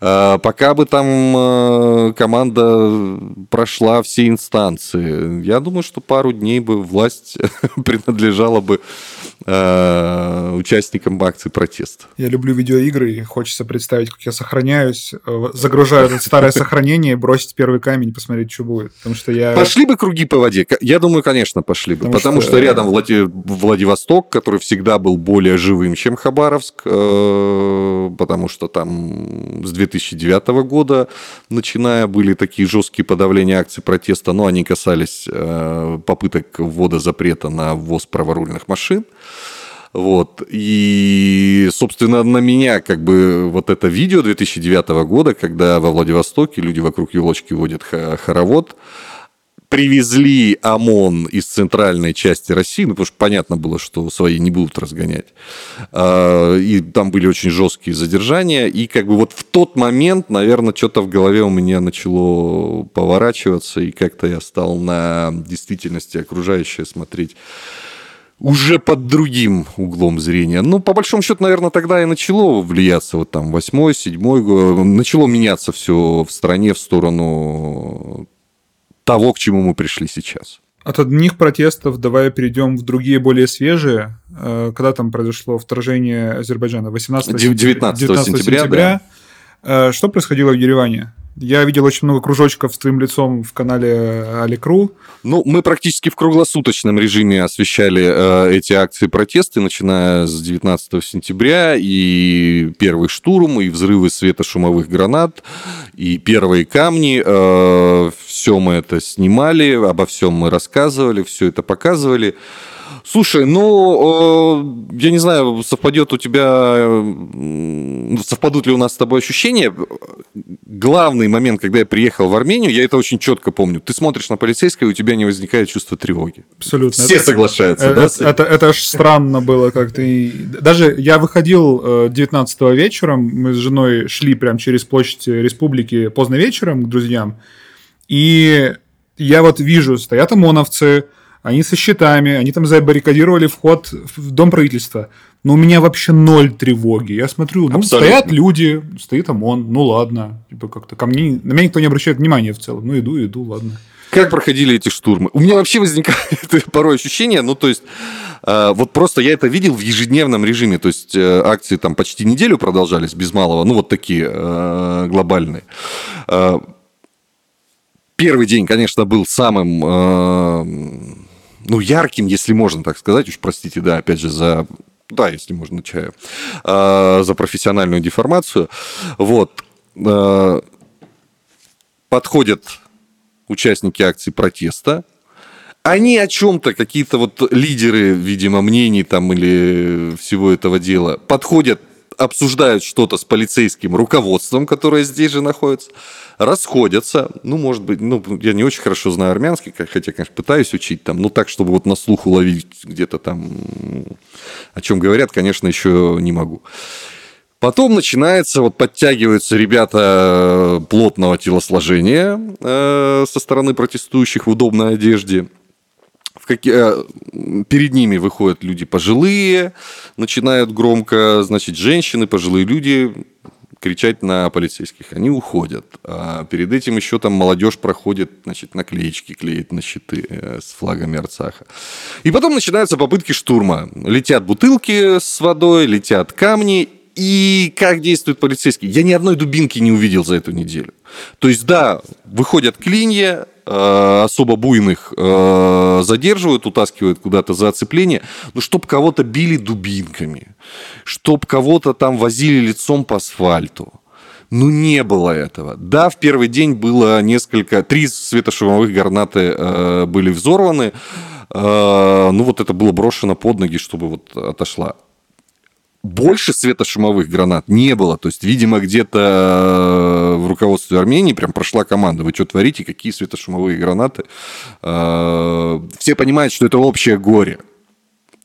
А, пока бы там а, команда прошла все инстанции. Я думаю, что пару дней бы власть <laughs> принадлежала бы а, участникам акции протеста. Я люблю видеоигры, и хочется представить, как я сохраняюсь, э, загружаю старое сохранение, бросить первый камень, посмотреть, что будет. Потому что я... Пошли бы круги по воде. Я думаю, конечно, пошли бы. Потому, потому что... что рядом Влади... Владивосток, который всегда был более живым, чем Хабаровск, э, потому что там с 2009 года, начиная, были такие жесткие подавления акций протеста, но они касались э, попыток ввода запрета на ввоз праворульных машин. Вот. И, собственно, на меня как бы вот это видео 2009 года, когда во Владивостоке люди вокруг елочки водят хоровод, привезли ОМОН из центральной части России, ну, потому что понятно было, что свои не будут разгонять. А, и там были очень жесткие задержания. И как бы вот в тот момент, наверное, что-то в голове у меня начало поворачиваться, и как-то я стал на действительности окружающее смотреть уже под другим углом зрения. Ну, по большому счету, наверное, тогда и начало влияться вот там восьмой, седьмой, начало меняться все в стране в сторону того, к чему мы пришли сейчас. От одних протестов давай перейдем в другие, более свежие. Э, когда там произошло вторжение Азербайджана? 18 19, 19 сентября. сентября. Да. Э, что происходило в Ереване? Я видел очень много кружочков с твоим лицом в канале Аликру. Ну, мы практически в круглосуточном режиме освещали э, эти акции протесты, начиная с 19 сентября, и первый штурм, и взрывы светошумовых гранат, и первые камни. Э, все мы это снимали, обо всем мы рассказывали, все это показывали. Слушай, ну, э, я не знаю, совпадет у тебя, совпадут ли у нас с тобой ощущения. Главный момент, когда я приехал в Армению, я это очень четко помню. Ты смотришь на полицейского, и у тебя не возникает чувство тревоги. Абсолютно. Все это, соглашаются, это, да? Это, это, это аж странно было как-то. Даже я выходил 19 э, вечером, мы с женой шли прямо через площадь Республики поздно вечером к друзьям, и я вот вижу, стоят ОМОНовцы, они со щитами, они там забаррикадировали вход в дом правительства. Но у меня вообще ноль тревоги. Я смотрю, ну, Абсолютно. стоят люди, стоит ОМОН, ну ладно. Типа как-то ко мне, на меня никто не обращает внимания в целом. Ну, иду, иду, ладно. Как проходили эти штурмы? У меня вообще возникает <laughs> порой ощущение, ну, то есть, э, вот просто я это видел в ежедневном режиме, то есть, э, акции там почти неделю продолжались без малого, ну, вот такие э, глобальные. Э, первый день, конечно, был самым э, ну, ярким, если можно так сказать, уж простите, да, опять же, за да, если можно чаю, э, за профессиональную деформацию. Вот. Э, подходят участники акции протеста, они о чем-то, какие-то вот лидеры, видимо, мнений там или всего этого дела, подходят обсуждают что-то с полицейским руководством, которое здесь же находится, расходятся. Ну, может быть, ну, я не очень хорошо знаю армянский, хотя, конечно, пытаюсь учить там, ну, так, чтобы вот на слух уловить где-то там, о чем говорят, конечно, еще не могу. Потом начинается, вот подтягиваются ребята плотного телосложения э, со стороны протестующих в удобной одежде. В какие, э, перед ними выходят люди пожилые, начинают громко, значит, женщины, пожилые люди кричать на полицейских. Они уходят. А перед этим еще там молодежь проходит, значит, наклеечки клеит на щиты э, с флагами Арцаха. И потом начинаются попытки штурма. Летят бутылки с водой, летят камни, и как действуют полицейские? Я ни одной дубинки не увидел за эту неделю. То есть, да, выходят клинья, особо буйных э, задерживают, утаскивают куда-то за оцепление, но чтоб кого-то били дубинками, чтоб кого-то там возили лицом по асфальту. Ну, не было этого. Да, в первый день было несколько... Три светошумовых гранаты э, были взорваны. Э, ну, вот это было брошено под ноги, чтобы вот отошла больше светошумовых гранат не было. То есть, видимо, где-то э, в руководстве Армении прям прошла команда. Вы что творите? Какие светошумовые гранаты? Э, все понимают, что это общее горе.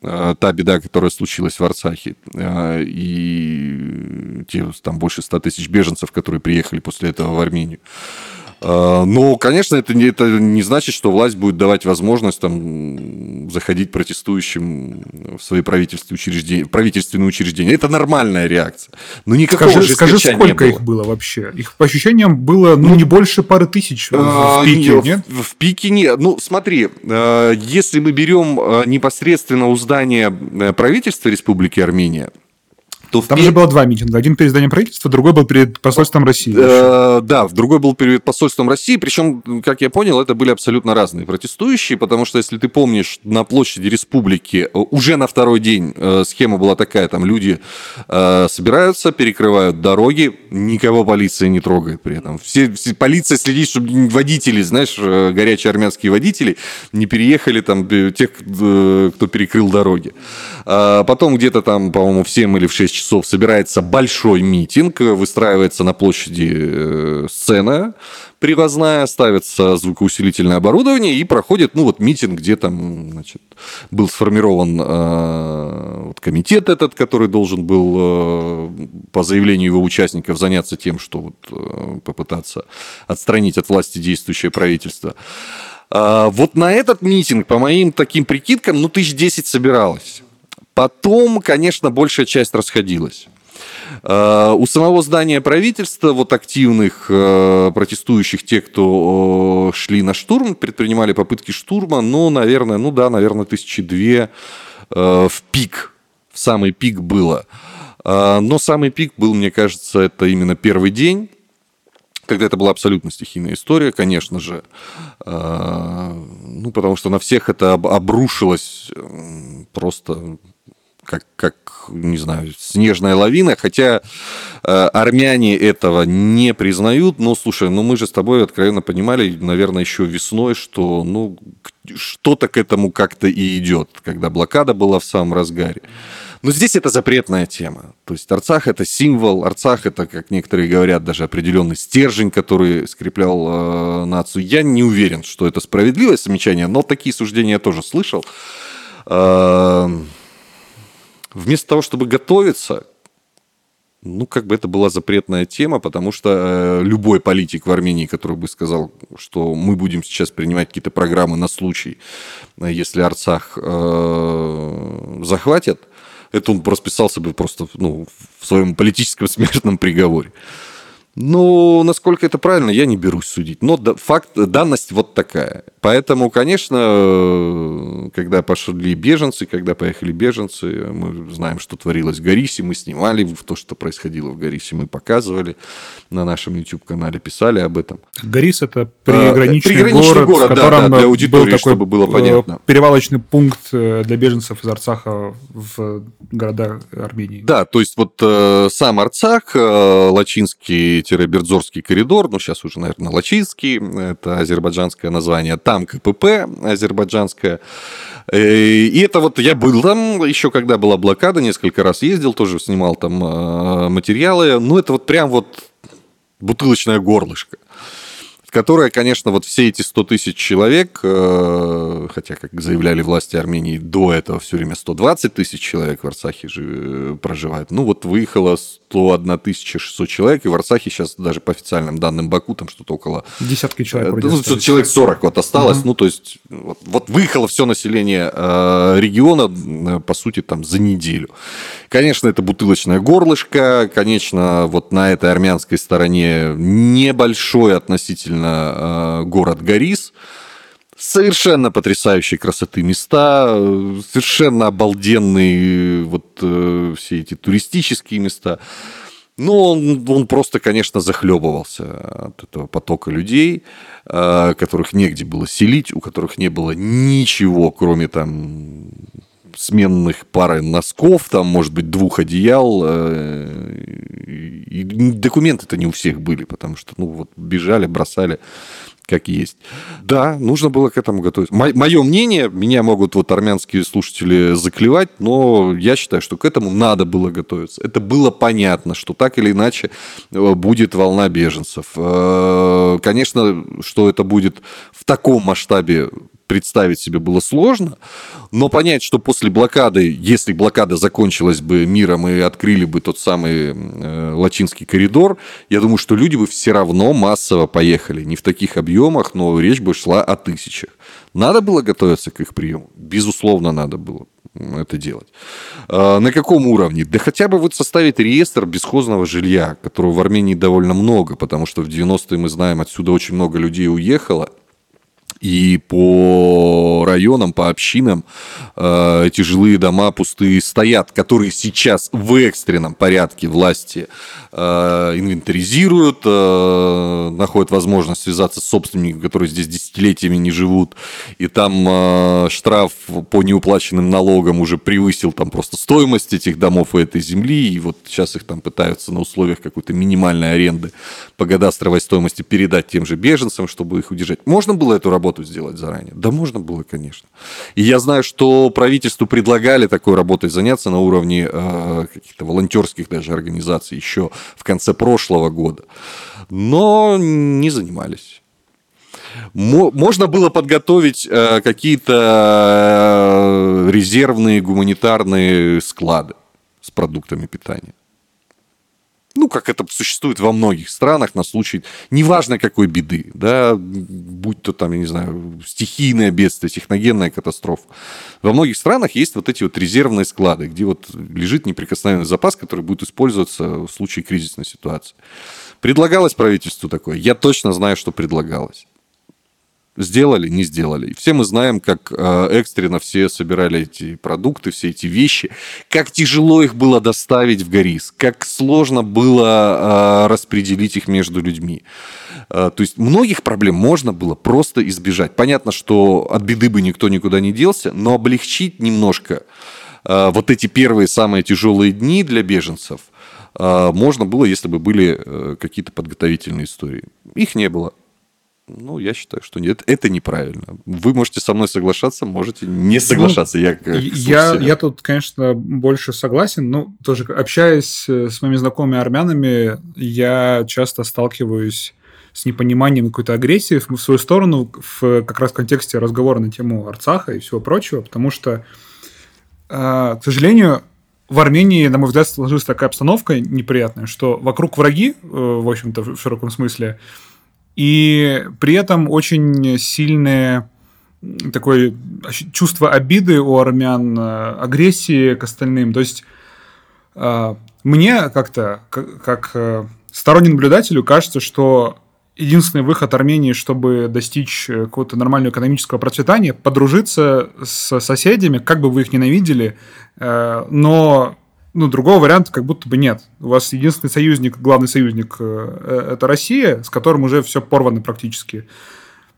Э, та беда, которая случилась в Арцахе. И те там больше 100 тысяч беженцев, которые приехали после этого в Армению. А, ну, конечно, это не, это не значит, что власть будет давать возможность там, заходить протестующим в свои правительственные учреждения. Правительственные учреждения. Это нормальная реакция. Но никакого скажи, скажи сколько было. их было вообще? Их, по ощущениям, было ну, ну не больше пары тысяч в, а, в пике, нет? В, в пике нет. Ну, смотри, а, если мы берем непосредственно у здания э, правительства Республики Армения, то Там в... же было два митинга. Один перед зданием правительства, другой был перед посольством России. Э, да, другой был перед посольством России. Причем, как я понял, это были абсолютно разные протестующие, потому что, если ты помнишь, на площади республики э, уже на второй день э, схема была такая, там люди собираются, перекрывают дороги, никого полиция не трогает при этом. Все, все, полиция следит, чтобы водители, знаешь, горячие армянские водители не переехали там тех, кто перекрыл дороги. А потом где-то там, по-моему, в 7 или в 6 часов собирается большой митинг, выстраивается на площади э, сцена привозная, ставится звукоусилительное оборудование и проходит, ну, вот митинг, где там, значит, был сформирован э, вот комитет этот, который должен был э, по заявлению его участников заняться тем, что вот попытаться отстранить от власти действующее правительство. А, вот на этот митинг, по моим таким прикидкам, ну, тысяч десять собиралось. Потом, конечно, большая часть расходилась. Э, у самого здания правительства, вот активных э, протестующих, те, кто шли на штурм, предпринимали попытки штурма, но, наверное, ну да, наверное, тысячи две э, в пик, в самый пик было. Но самый пик был, мне кажется, это именно первый день, когда это была абсолютно стихийная история, конечно же. Ну, потому что на всех это обрушилось просто как, как, не знаю, снежная лавина, хотя э, армяне этого не признают, но, слушай, ну мы же с тобой откровенно понимали, наверное, еще весной, что, ну, что-то к этому как-то и идет, когда блокада была в самом разгаре. Но здесь это запретная тема. То есть Арцах это символ, Арцах это, как некоторые говорят, даже определенный стержень, который скреплял э, нацию. Я не уверен, что это справедливое замечание, но такие суждения я тоже слышал. Э, вместо того, чтобы готовиться, ну, как бы это была запретная тема, потому что э, любой политик в Армении, который бы сказал, что мы будем сейчас принимать какие-то программы на случай, э, если Арцах э, захватят, это он расписался бы просто ну, в своем политическом смертном приговоре. Ну, насколько это правильно, я не берусь судить. Но факт, данность вот такая. Поэтому, конечно, когда пошли беженцы, когда поехали беженцы, мы знаем, что творилось в Горисе, мы снимали то, что происходило в Горисе, мы показывали на нашем YouTube-канале, писали об этом. Горис – это приграничный, а, приграничный город, город, в котором да, да, для аудитории, был такой чтобы было понятно. перевалочный пункт э, для беженцев из Арцаха в города Армении. Да, то есть вот э, сам Арцах, э, Лачинский Лачинский-Бердзорский коридор, ну, сейчас уже, наверное, Лачинский, это азербайджанское название, там КПП азербайджанское. Э, и это вот я был там еще, когда была блокада, несколько раз ездил, тоже снимал там э, материалы. Ну, это вот прям вот бутылочное горлышко которая, конечно, вот все эти 100 тысяч человек, э, хотя, как заявляли власти Армении, до этого все время 120 тысяч человек в Арцахе же э, проживают. Ну вот выехало 101 600 человек, и в Арцахе сейчас даже по официальным данным Баку там что-то около... Десятки человек. Ну, человек 40 вот осталось. Угу. Ну, то есть вот, вот выехало все население э, региона, по сути, там за неделю. Конечно, это бутылочное горлышко, конечно, вот на этой армянской стороне небольшой относительно действительно э, город Горис. Совершенно потрясающей красоты места, совершенно обалденные вот э, все эти туристические места. Но он, он просто, конечно, захлебывался от этого потока людей, э, которых негде было селить, у которых не было ничего, кроме там сменных пары носков, там, может быть, двух одеял. Э, документы-то не у всех были, потому что, ну, вот бежали, бросали как есть. Да, нужно было к этому готовиться. Мое мнение, меня могут вот армянские слушатели заклевать, но я считаю, что к этому надо было готовиться. Это было понятно, что так или иначе э, будет волна беженцев. Э, конечно, что это будет в таком масштабе представить себе было сложно, но понять, что после блокады, если блокада закончилась бы миром и открыли бы тот самый э, Лачинский коридор, я думаю, что люди бы все равно массово поехали. Не в таких объемах, но речь бы шла о тысячах. Надо было готовиться к их приему? Безусловно, надо было это делать. А, на каком уровне? Да хотя бы вот составить реестр бесхозного жилья, которого в Армении довольно много, потому что в 90-е мы знаем, отсюда очень много людей уехало – и по районам, по общинам э, эти жилые дома пустые стоят, которые сейчас в экстренном порядке власти э, инвентаризируют, э, находят возможность связаться с собственниками, которые здесь десятилетиями не живут, и там э, штраф по неуплаченным налогам уже превысил там просто стоимость этих домов и этой земли, и вот сейчас их там пытаются на условиях какой-то минимальной аренды по кадастровой стоимости передать тем же беженцам, чтобы их удержать. Можно было эту работу работу сделать заранее? Да можно было, конечно. И я знаю, что правительству предлагали такой работой заняться на уровне э, каких-то волонтерских даже организаций еще в конце прошлого года. Но не занимались. Можно было подготовить э, какие-то э, резервные гуманитарные склады с продуктами питания ну, как это существует во многих странах на случай, неважно какой беды, да, будь то там, я не знаю, стихийное бедствие, техногенная катастрофа. Во многих странах есть вот эти вот резервные склады, где вот лежит неприкосновенный запас, который будет использоваться в случае кризисной ситуации. Предлагалось правительству такое? Я точно знаю, что предлагалось. Сделали, не сделали. Все мы знаем, как э, экстренно все собирали эти продукты, все эти вещи, как тяжело их было доставить в Горис, как сложно было э, распределить их между людьми. Э, то есть многих проблем можно было просто избежать. Понятно, что от беды бы никто никуда не делся, но облегчить немножко вот эти первые самые тяжелые дни для беженцев можно было, если бы были какие-то подготовительные истории. Их не было. Ну, я считаю, что нет, это неправильно. Вы можете со мной соглашаться, можете не ну, соглашаться. Ну, я, я, я тут, конечно, больше согласен. Ну, тоже общаясь э, с моими знакомыми армянами, я часто сталкиваюсь с непониманием какой-то агрессии в свою сторону в как раз в контексте разговора на тему Арцаха и всего прочего, потому что, э, к сожалению, в Армении, на мой взгляд, сложилась такая обстановка неприятная, что вокруг враги, э, в общем-то, в широком смысле, и при этом очень сильное такое чувство обиды у армян, э, агрессии к остальным. То есть э, мне как-то, как э, стороннему наблюдателю, кажется, что единственный выход Армении, чтобы достичь какого-то нормального экономического процветания, подружиться с соседями, как бы вы их ненавидели, но ну, другого варианта как будто бы нет. У вас единственный союзник, главный союзник э, э, это Россия, с которым уже все порвано практически.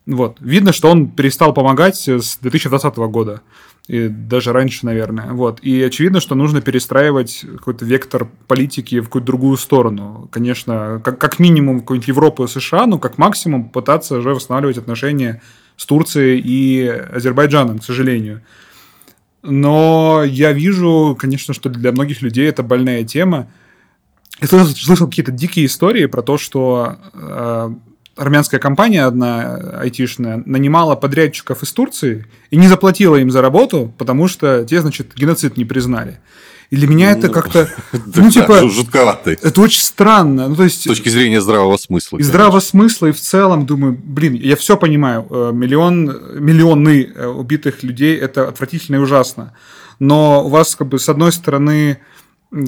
Вот. Видно, что он перестал помогать с 2020 года. и даже раньше, наверное. Вот. И очевидно, что нужно перестраивать какой-то вектор политики в какую-то другую сторону. Конечно, как, как минимум какую-нибудь Европу и США, но как максимум пытаться уже восстанавливать отношения с Турцией и Азербайджаном, к сожалению. Но я вижу, конечно, что для многих людей это больная тема. Я слышал, слышал какие-то дикие истории про то, что э, армянская компания одна айтишная нанимала подрядчиков из Турции и не заплатила им за работу, потому что те, значит, геноцид не признали. И для меня это ну, как-то, <laughs> ну, типа... Жутковато. Это очень странно. Ну, то есть, С точки зрения здравого смысла. И здравого смысла, и в целом, думаю, блин, я все понимаю. Э, миллион, миллионы э, убитых людей – это отвратительно и ужасно. Но у вас, как бы, с одной стороны,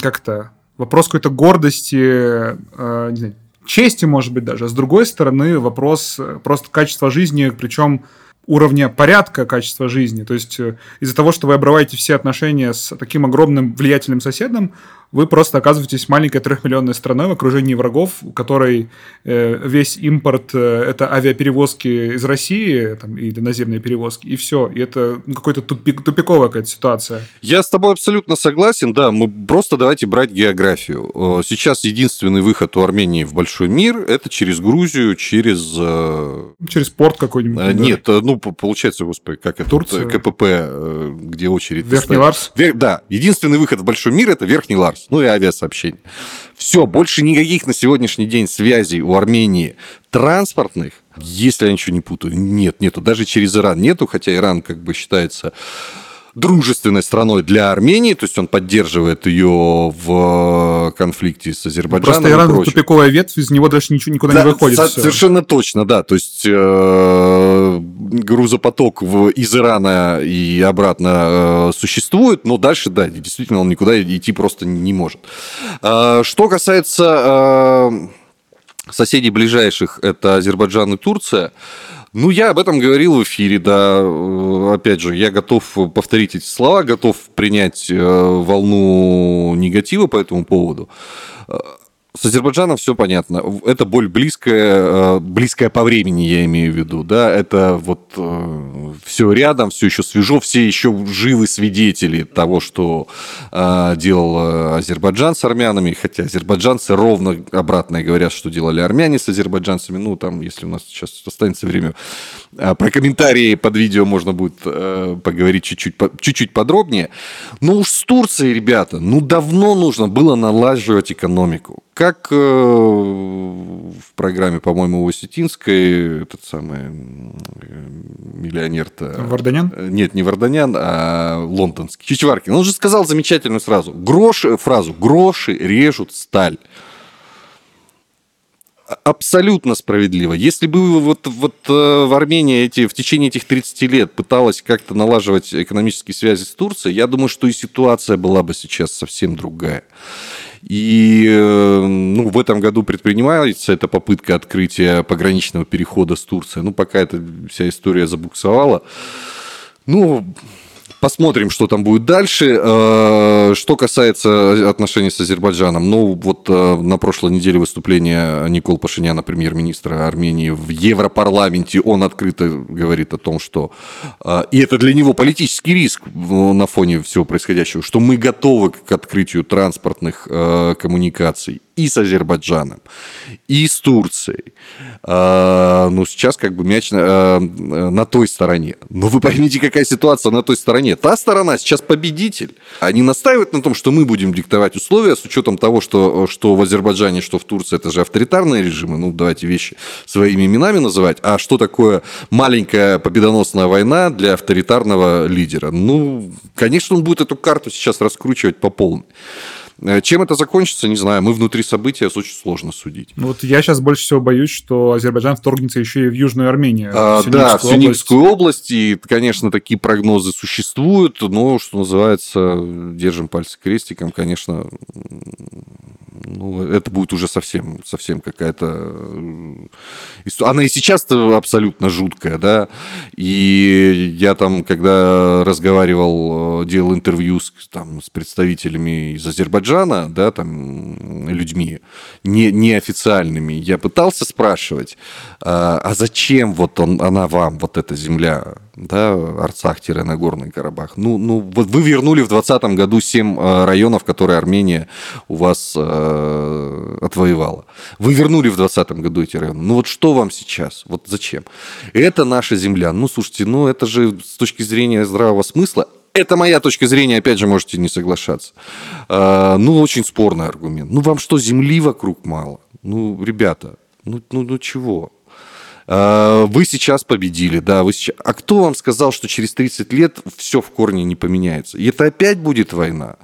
как-то вопрос какой-то гордости, э, не знаю, чести, может быть, даже. А с другой стороны, вопрос просто качества жизни, причем уровня порядка качества жизни. То есть э, из-за того, что вы обрываете все отношения с таким огромным влиятельным соседом, вы просто оказываетесь маленькой трехмиллионной страной в окружении врагов, у которой э, весь импорт э, это авиаперевозки из России там, или наземные перевозки, и все. И это ну, какой-то тупик, тупиковая какая-то ситуация. Я с тобой абсолютно согласен, да. Мы просто давайте брать географию. Э, сейчас единственный выход у Армении в большой мир это через Грузию, через... Э, через порт какой-нибудь. Э, нет, ну, получается, господи, как это? Турция. КПП, где очередь. Верхний Ларс? Да, единственный выход в большой мир это Верхний Ларс ну и авиасообщение. Все, больше никаких на сегодняшний день связей у Армении транспортных, если я ничего не путаю, нет, нету. Даже через Иран нету, хотя Иран как бы считается дружественной страной для Армении, то есть он поддерживает ее в конфликте с Азербайджаном. Просто Иран тупиковая ветвь, из него даже ничего никуда да, не выходит. Совершенно точно, да. То есть э, грузопоток в, из Ирана и обратно э, существует, но дальше, да, действительно, он никуда идти просто не может. Э, что касается э, соседей ближайших, это Азербайджан и Турция. Ну, я об этом говорил в эфире, да. Э, опять же, я готов повторить эти слова, готов принять э, волну негатива по этому поводу. С Азербайджаном все понятно. Это боль близкая, э, близкая по времени, я имею в виду. Да? Это вот э, все рядом, все еще свежо, все еще живы свидетели того, что э, делал Азербайджан с армянами. Хотя азербайджанцы ровно обратное говорят, что делали армяне с азербайджанцами. Ну, там, если у нас сейчас останется время, про комментарии под видео можно будет поговорить чуть-чуть, чуть-чуть подробнее. Но уж с Турцией, ребята, ну давно нужно было налаживать экономику как э, в программе, по-моему, у Осетинской, этот самый миллионер-то... Варданян? Э, нет, не Варданян, а лондонский. Чичваркин. Он же сказал замечательную сразу. Гроши, фразу «гроши режут сталь» абсолютно справедливо. Если бы вот, вот э, в Армении эти, в течение этих 30 лет пыталась как-то налаживать экономические связи с Турцией, я думаю, что и ситуация была бы сейчас совсем другая. И э, ну, в этом году предпринимается эта попытка открытия пограничного перехода с Турцией. Ну, пока эта вся история забуксовала. Ну, Посмотрим, что там будет дальше. Э, что касается отношений с Азербайджаном, ну вот э, на прошлой неделе выступление Никол Пашиняна, премьер-министра Армении в Европарламенте, он открыто говорит о том, что, э, и это для него политический риск на фоне всего происходящего, что мы готовы к открытию транспортных коммуникаций и с Азербайджаном, и с Турцией. А, ну, сейчас как бы мяч на, на той стороне. Но вы поймите, какая ситуация на той стороне. Та сторона сейчас победитель. Они настаивают на том, что мы будем диктовать условия с учетом того, что, что в Азербайджане, что в Турции, это же авторитарные режимы. Ну, давайте вещи своими именами называть. А что такое маленькая победоносная война для авторитарного лидера? Ну, конечно, он будет эту карту сейчас раскручивать по полной. Э, чем это закончится, не знаю. Мы внутри события очень сложно судить. Ну, вот я сейчас больше всего боюсь, что Азербайджан вторгнется еще и в Южную Армению. А, в да, в Сюникскую область. область. И, конечно, такие прогнозы существуют, но, что называется, держим пальцы крестиком, конечно, ну, это будет уже совсем, совсем какая-то... Э, она и сейчас абсолютно жуткая, да. И я там, когда разговаривал, э, делал интервью с, там, с представителями из Азербайджана, да, там людьми, не, неофициальными. Я пытался спрашивать, а, а зачем вот он, она вам, вот эта земля, да, Арцах-Нагорный Карабах? Ну, ну, вот вы вернули в 2020 году 7 а, районов, которые Армения у вас э, отвоевала. Вы вернули в 2020 году эти районы. Ну вот что вам сейчас? Вот зачем? Это наша земля. Ну, слушайте, ну это же с точки зрения здравого смысла это моя точка зрения, опять же, можете не соглашаться. А, ну, очень спорный аргумент. Ну, вам что, земли вокруг мало? Ну, ребята, ну, ну, ну чего? А, вы сейчас победили, да, вы сейчас... А кто вам сказал, что через 30 лет все в корне не поменяется? И это опять будет война?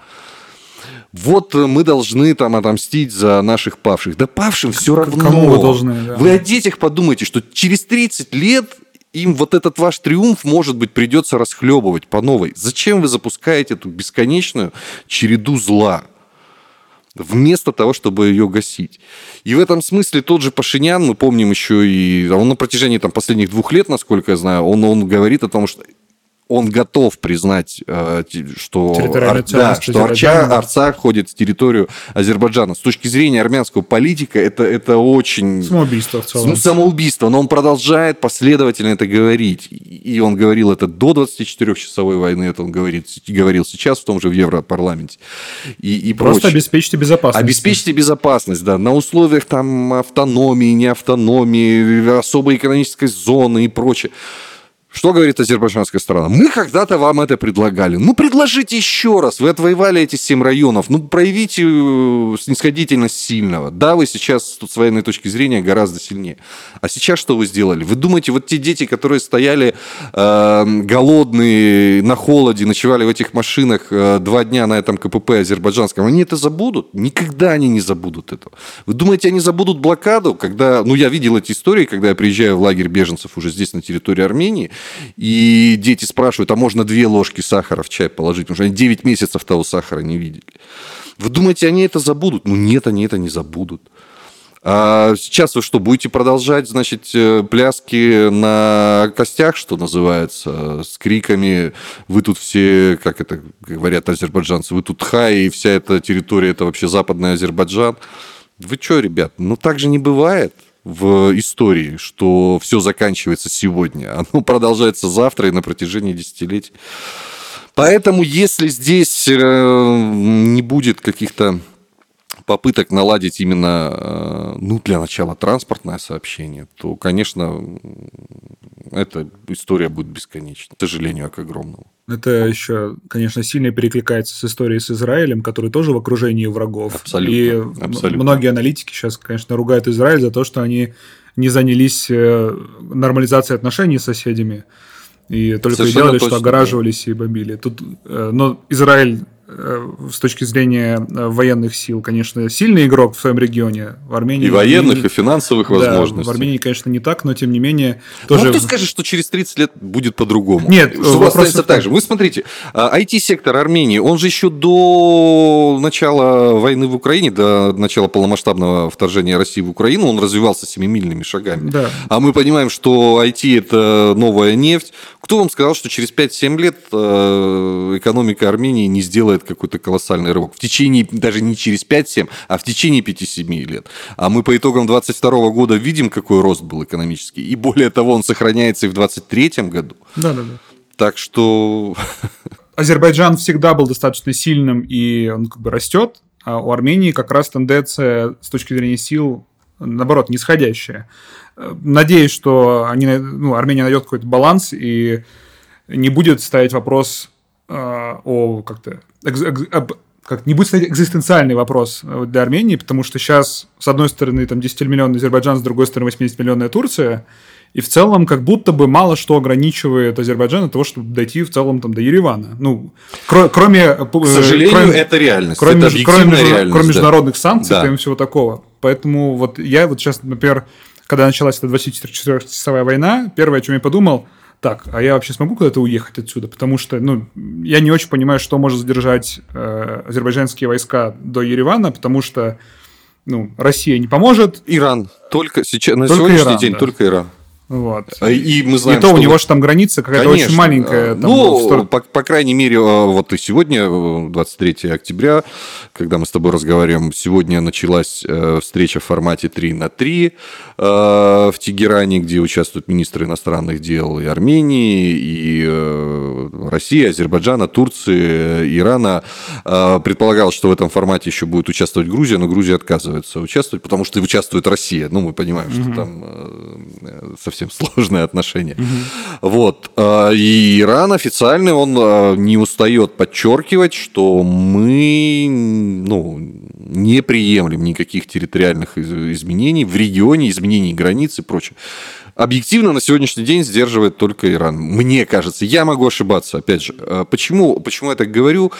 вот мы должны там отомстить за наших павших. Да павшим все равно. Кому вы должны? Да. Вы о детях подумайте, что через 30 лет им вот этот ваш триумф, может быть, придется расхлебывать по новой. Зачем вы запускаете эту бесконечную череду зла? Вместо того, чтобы ее гасить. И в этом смысле тот же Пашинян, мы помним еще и... Он на протяжении там, последних двух лет, насколько я знаю, он, он говорит о том, что он готов признать, э, что, Ар... да, что Арча, Арцах входит в территорию Азербайджана. С точки зрения армянского политика это, это очень... Самоубийство в целом. Самоубийство, но он продолжает последовательно это говорить. И он говорил это до 24-часовой войны, это он говорит, говорил сейчас в том же в Европарламенте. И, и Просто прочее. обеспечьте безопасность. Обеспечьте безопасность, да, на условиях там автономии, не автономии, особой экономической зоны и прочее. Что говорит азербайджанская сторона? Мы когда-то вам это предлагали. Ну, предложите еще раз. Вы отвоевали эти семь районов. Ну, проявите э, снисходительность сильного. Да, вы сейчас тут с военной точки зрения гораздо сильнее. А сейчас что вы сделали? Вы думаете, вот те дети, которые стояли э, голодные, на холоде, ночевали в этих машинах э, два дня на этом КПП азербайджанском, они это забудут? Никогда они не забудут этого. Вы думаете, они забудут блокаду, когда... Ну, я видел эти истории, когда я приезжаю в лагерь беженцев уже здесь, на территории Армении, и дети спрашивают, а можно две ложки сахара в чай положить? Потому что они 9 месяцев того сахара не видели. Вы думаете, они это забудут? Ну нет, они это не забудут. А сейчас вы что, будете продолжать, значит, э, пляски на костях, что называется, с криками «Вы тут все, как это говорят азербайджанцы, вы тут хай, и вся эта территория – это вообще западный Азербайджан». Вы что, ребят, ну так же не бывает в истории, что все заканчивается сегодня. <laughs> Оно продолжается завтра и на протяжении десятилетий. Поэтому, если здесь э, не будет каких-то попыток наладить именно, э, ну, для начала транспортное сообщение, то, конечно, эта история будет бесконечна, к сожалению, к огромному. Это еще, конечно, сильно перекликается с историей с Израилем, который тоже в окружении врагов. Абсолютно. И абсолютно. многие аналитики сейчас, конечно, ругают Израиль за то, что они не занялись э, нормализацией отношений с соседями. И только Совершенно и делали, точно, что огораживались да. и бомбили. Тут, э, но Израиль с точки зрения э, военных сил, конечно, сильный игрок в своем регионе. В Армении... И военных, и финансовых да, возможностей. в Армении, конечно, не так, но тем не менее... Тоже... Ну, кто скажет, что через 30 лет будет по-другому? Нет, что вопрос... останется так же. Вы смотрите, IT-сектор а, Армении, он же еще до начала войны в Украине, до начала полномасштабного вторжения России в Украину, он развивался семимильными шагами. Да. А мы понимаем, что IT – это новая нефть. Кто вам сказал, что через 5-7 лет э, экономика Армении не сделает какой-то колоссальный рывок. В течение, даже не через 5-7, а в течение 5-7 лет. А мы по итогам 22 года видим, какой рост был экономический. И более того, он сохраняется и в 23 году. Да-да-да. Так что... <laughs> Азербайджан всегда был достаточно сильным, и он как бы растет, а у Армении как раз тенденция с точки зрения сил, наоборот, нисходящая. Надеюсь, что они, ну, Армения найдет какой-то баланс и не будет ставить вопрос о как-то как не будет стоять экзистенциальный вопрос э, для Армении, потому что сейчас, с одной стороны, там 10-миллионный Азербайджан, с другой стороны, 80-миллионная Турция, и в целом как будто бы мало что ограничивает Азербайджан от того, чтобы дойти в целом там до Еревана. Ну, кро- кроме... Э, К сожалению, кроме, это реальность. Кроме, это кроме, реальность, кроме международных санкций да. и всего такого. Поэтому вот я вот сейчас, например, когда началась эта 24-часовая война, первое, о чем я подумал – так, а я вообще смогу куда-то уехать отсюда? Потому что, ну, я не очень понимаю, что может задержать э, азербайджанские войска до Еревана, потому что, ну, Россия не поможет. Иран. Только сейчас, на только сегодняшний Иран, день да. только Иран. Вот. А, и мы знаем, и то у него же там граница какая-то Конечно. очень маленькая. Там, ну, сторону... по, по крайней мере, э, вот и сегодня, 23 э, октября, когда мы с тобой разговариваем, сегодня началась э, встреча в формате 3 на 3 в Тегеране, где участвуют министры иностранных дел и Армении, и России, Азербайджана, Турции, Ирана. Предполагалось, что в этом формате еще будет участвовать Грузия, но Грузия отказывается участвовать, потому что участвует Россия. Ну, мы понимаем, что угу. там совсем <laughs> сложные отношения. Угу. Вот. А, и Иран официально, он а, не устает подчеркивать, что мы ну, не приемлем никаких территориальных изменений в регионе, изменений границ и прочее. Объективно на сегодняшний день сдерживает только Иран. Мне кажется, я могу ошибаться, опять же. А, почему, почему я так говорю?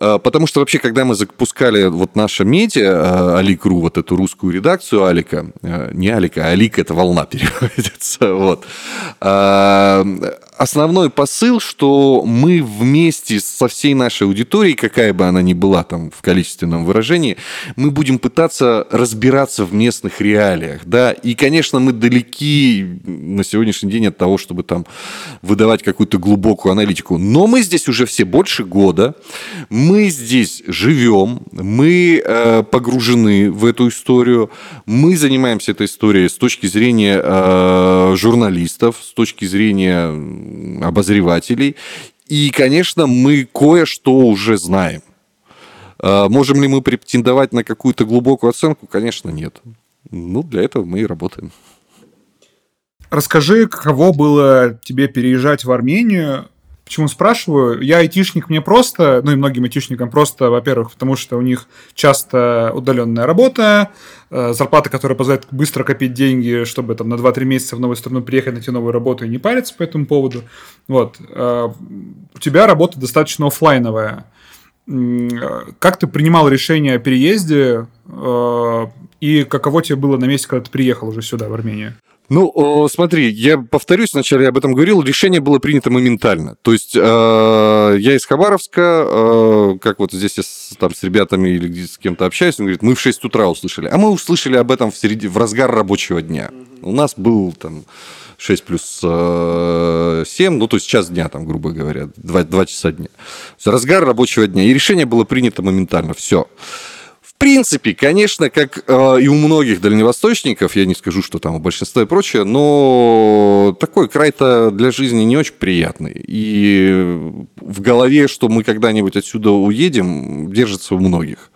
Э, потому что вообще, когда мы запускали вот наше медиа, э, Алик.ру, вот эту русскую редакцию Алика, э, не Алика, а Алик – это волна переводится, вот, основной посыл, что мы вместе со всей нашей аудиторией, какая бы она ни была там в количественном выражении, мы будем пытаться разбираться в местных реалиях, да, и, конечно, мы далеки на сегодняшний день от того, чтобы там выдавать какую-то глубокую аналитику, но мы здесь уже все больше года, мы здесь живем, мы э, погружены в эту историю, мы занимаемся этой историей с точки зрения э, журналистов, с точки зрения обозревателей. И, конечно, мы кое-что уже знаем. А, можем ли мы претендовать на какую-то глубокую оценку? Конечно, нет. Ну, для этого мы и работаем. Расскажи, каково было тебе переезжать в Армению Почему спрашиваю? Я айтишник, мне просто, ну и многим айтишникам просто, во-первых, потому что у них часто удаленная работа, э, зарплата, которая позволяет быстро копить деньги, чтобы там на 2-3 месяца в новую страну приехать, найти новую работу и не париться по этому поводу. Вот. Э, у тебя работа достаточно офлайновая. Как ты принимал решение о переезде э, и каково тебе было на месте, когда ты приехал уже сюда, в Армению? Ну, смотри, я повторюсь, вначале я об этом говорил, решение было принято моментально. То есть э, я из Хабаровска, э, как вот здесь я с, там с ребятами или с кем-то общаюсь, он говорит, мы в 6 утра услышали. А мы услышали об этом в, середине, в разгар рабочего дня. У нас был там 6 плюс э, 7, ну, то есть час дня, там, грубо говоря, 2, 2 часа дня. Разгар рабочего дня. И решение было принято моментально. Все. В принципе, конечно, как э, и у многих дальневосточников, я не скажу, что там у большинства и прочее, но такой край-то для жизни не очень приятный. И в голове, что мы когда-нибудь отсюда уедем, держится у многих.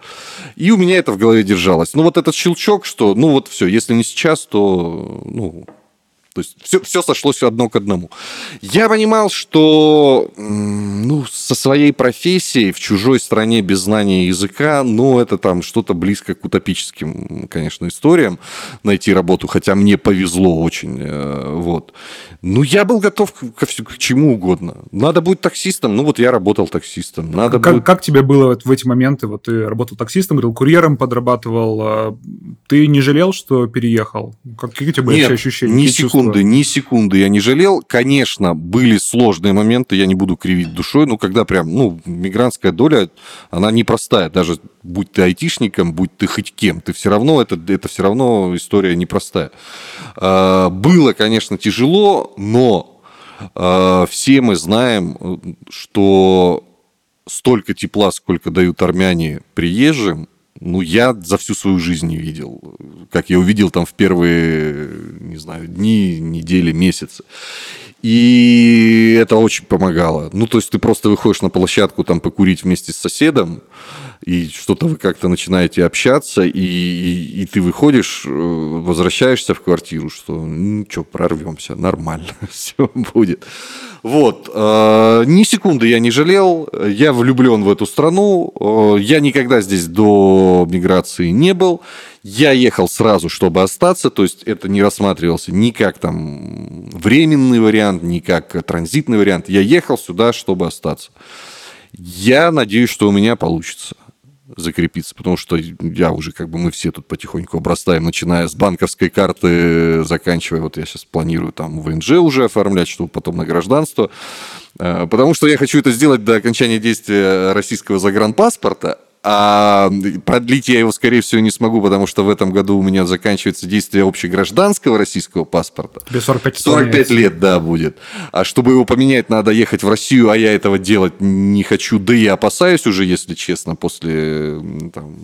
И у меня это в голове держалось. Ну, вот этот щелчок, что, ну, вот все, если не сейчас, то, ну, то есть все, все сошлось одно к одному. Я понимал, что ну, со своей профессией в чужой стране без знания языка, ну, это там что-то близко к утопическим, конечно, историям найти работу, хотя мне повезло очень. Э, вот. Ну, я был готов ко к чему угодно. Надо будет таксистом, ну, вот я работал таксистом. Надо как, будет... как тебе было в эти моменты? Вот ты работал таксистом, говорил, курьером подрабатывал. А ты не жалел, что переехал? Какие у тебя были Нет, ощущения? Ни секунды секунды, ни секунды я не жалел. Конечно, были сложные моменты, я не буду кривить душой, но когда прям, ну, мигрантская доля, она непростая. Даже будь ты айтишником, будь ты хоть кем, ты все равно, это, это все равно история непростая. А, было, конечно, тяжело, но а, все мы знаем, что столько тепла, сколько дают армяне приезжим, ну, я за всю свою жизнь не видел. Как я увидел там в первые, не знаю, дни, недели, месяцы. И это очень помогало. Ну, то есть ты просто выходишь на площадку там покурить вместе с соседом, и что-то вы как-то начинаете общаться, и, и, и ты выходишь, э, возвращаешься в квартиру, что ну что, прорвемся, нормально, <laughs> все будет. Вот. Э, ни секунды я не жалел. Я влюблен в эту страну. Э, я никогда здесь до миграции не был. Я ехал сразу, чтобы остаться. То есть это не рассматривался ни как там временный вариант, ни как транзитный вариант. Я ехал сюда, чтобы остаться. Я надеюсь, что у меня получится закрепиться, потому что я уже, как бы, мы все тут потихоньку обрастаем, начиная с банковской карты, заканчивая, вот я сейчас планирую там ВНЖ уже оформлять, чтобы потом на гражданство, э, потому что я хочу это сделать до окончания действия российского загранпаспорта, А продлить я его, скорее всего, не смогу, потому что в этом году у меня заканчивается действие общегражданского российского паспорта. Тебе 45, 45 лет, да, будет. А чтобы его поменять, надо ехать в Россию, а я этого делать не хочу, да и опасаюсь уже, если честно, после там,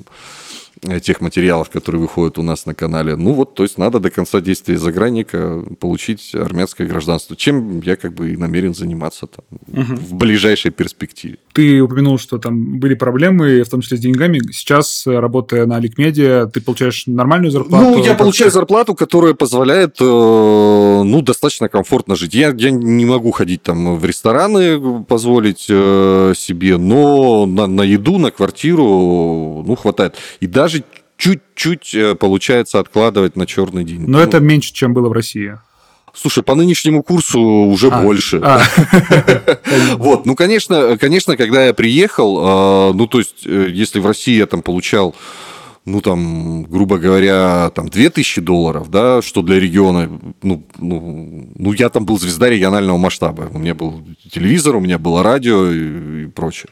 тех материалов, которые выходят у нас на канале. Ну вот, то есть надо до конца действия загранника получить армянское гражданство, чем я как бы и намерен заниматься там, угу. в ближайшей перспективе. Ты упомянул, что там были проблемы, в том числе с деньгами. Сейчас, работая на Аликмедиа, ты получаешь нормальную зарплату? Ну, я получаю зарплату, которая позволяет, э, ну, достаточно комфортно жить. Я, я не могу ходить там в рестораны, позволить э, себе, но на, на еду, на квартиру, ну, хватает. И даже чуть-чуть э, получается откладывать на черный день. Но ну, это меньше, чем было в России. Слушай, по нынешнему курсу уже а, больше. А. <laughs> Вот, ну, конечно, конечно, когда я приехал, а, ну, то есть, э, если в России я там получал ну, там, грубо говоря, там, 2000 долларов, да, что для региона, ну, ну, ну, я там был звезда регионального масштаба. У меня был телевизор, у меня было радио и, и прочее.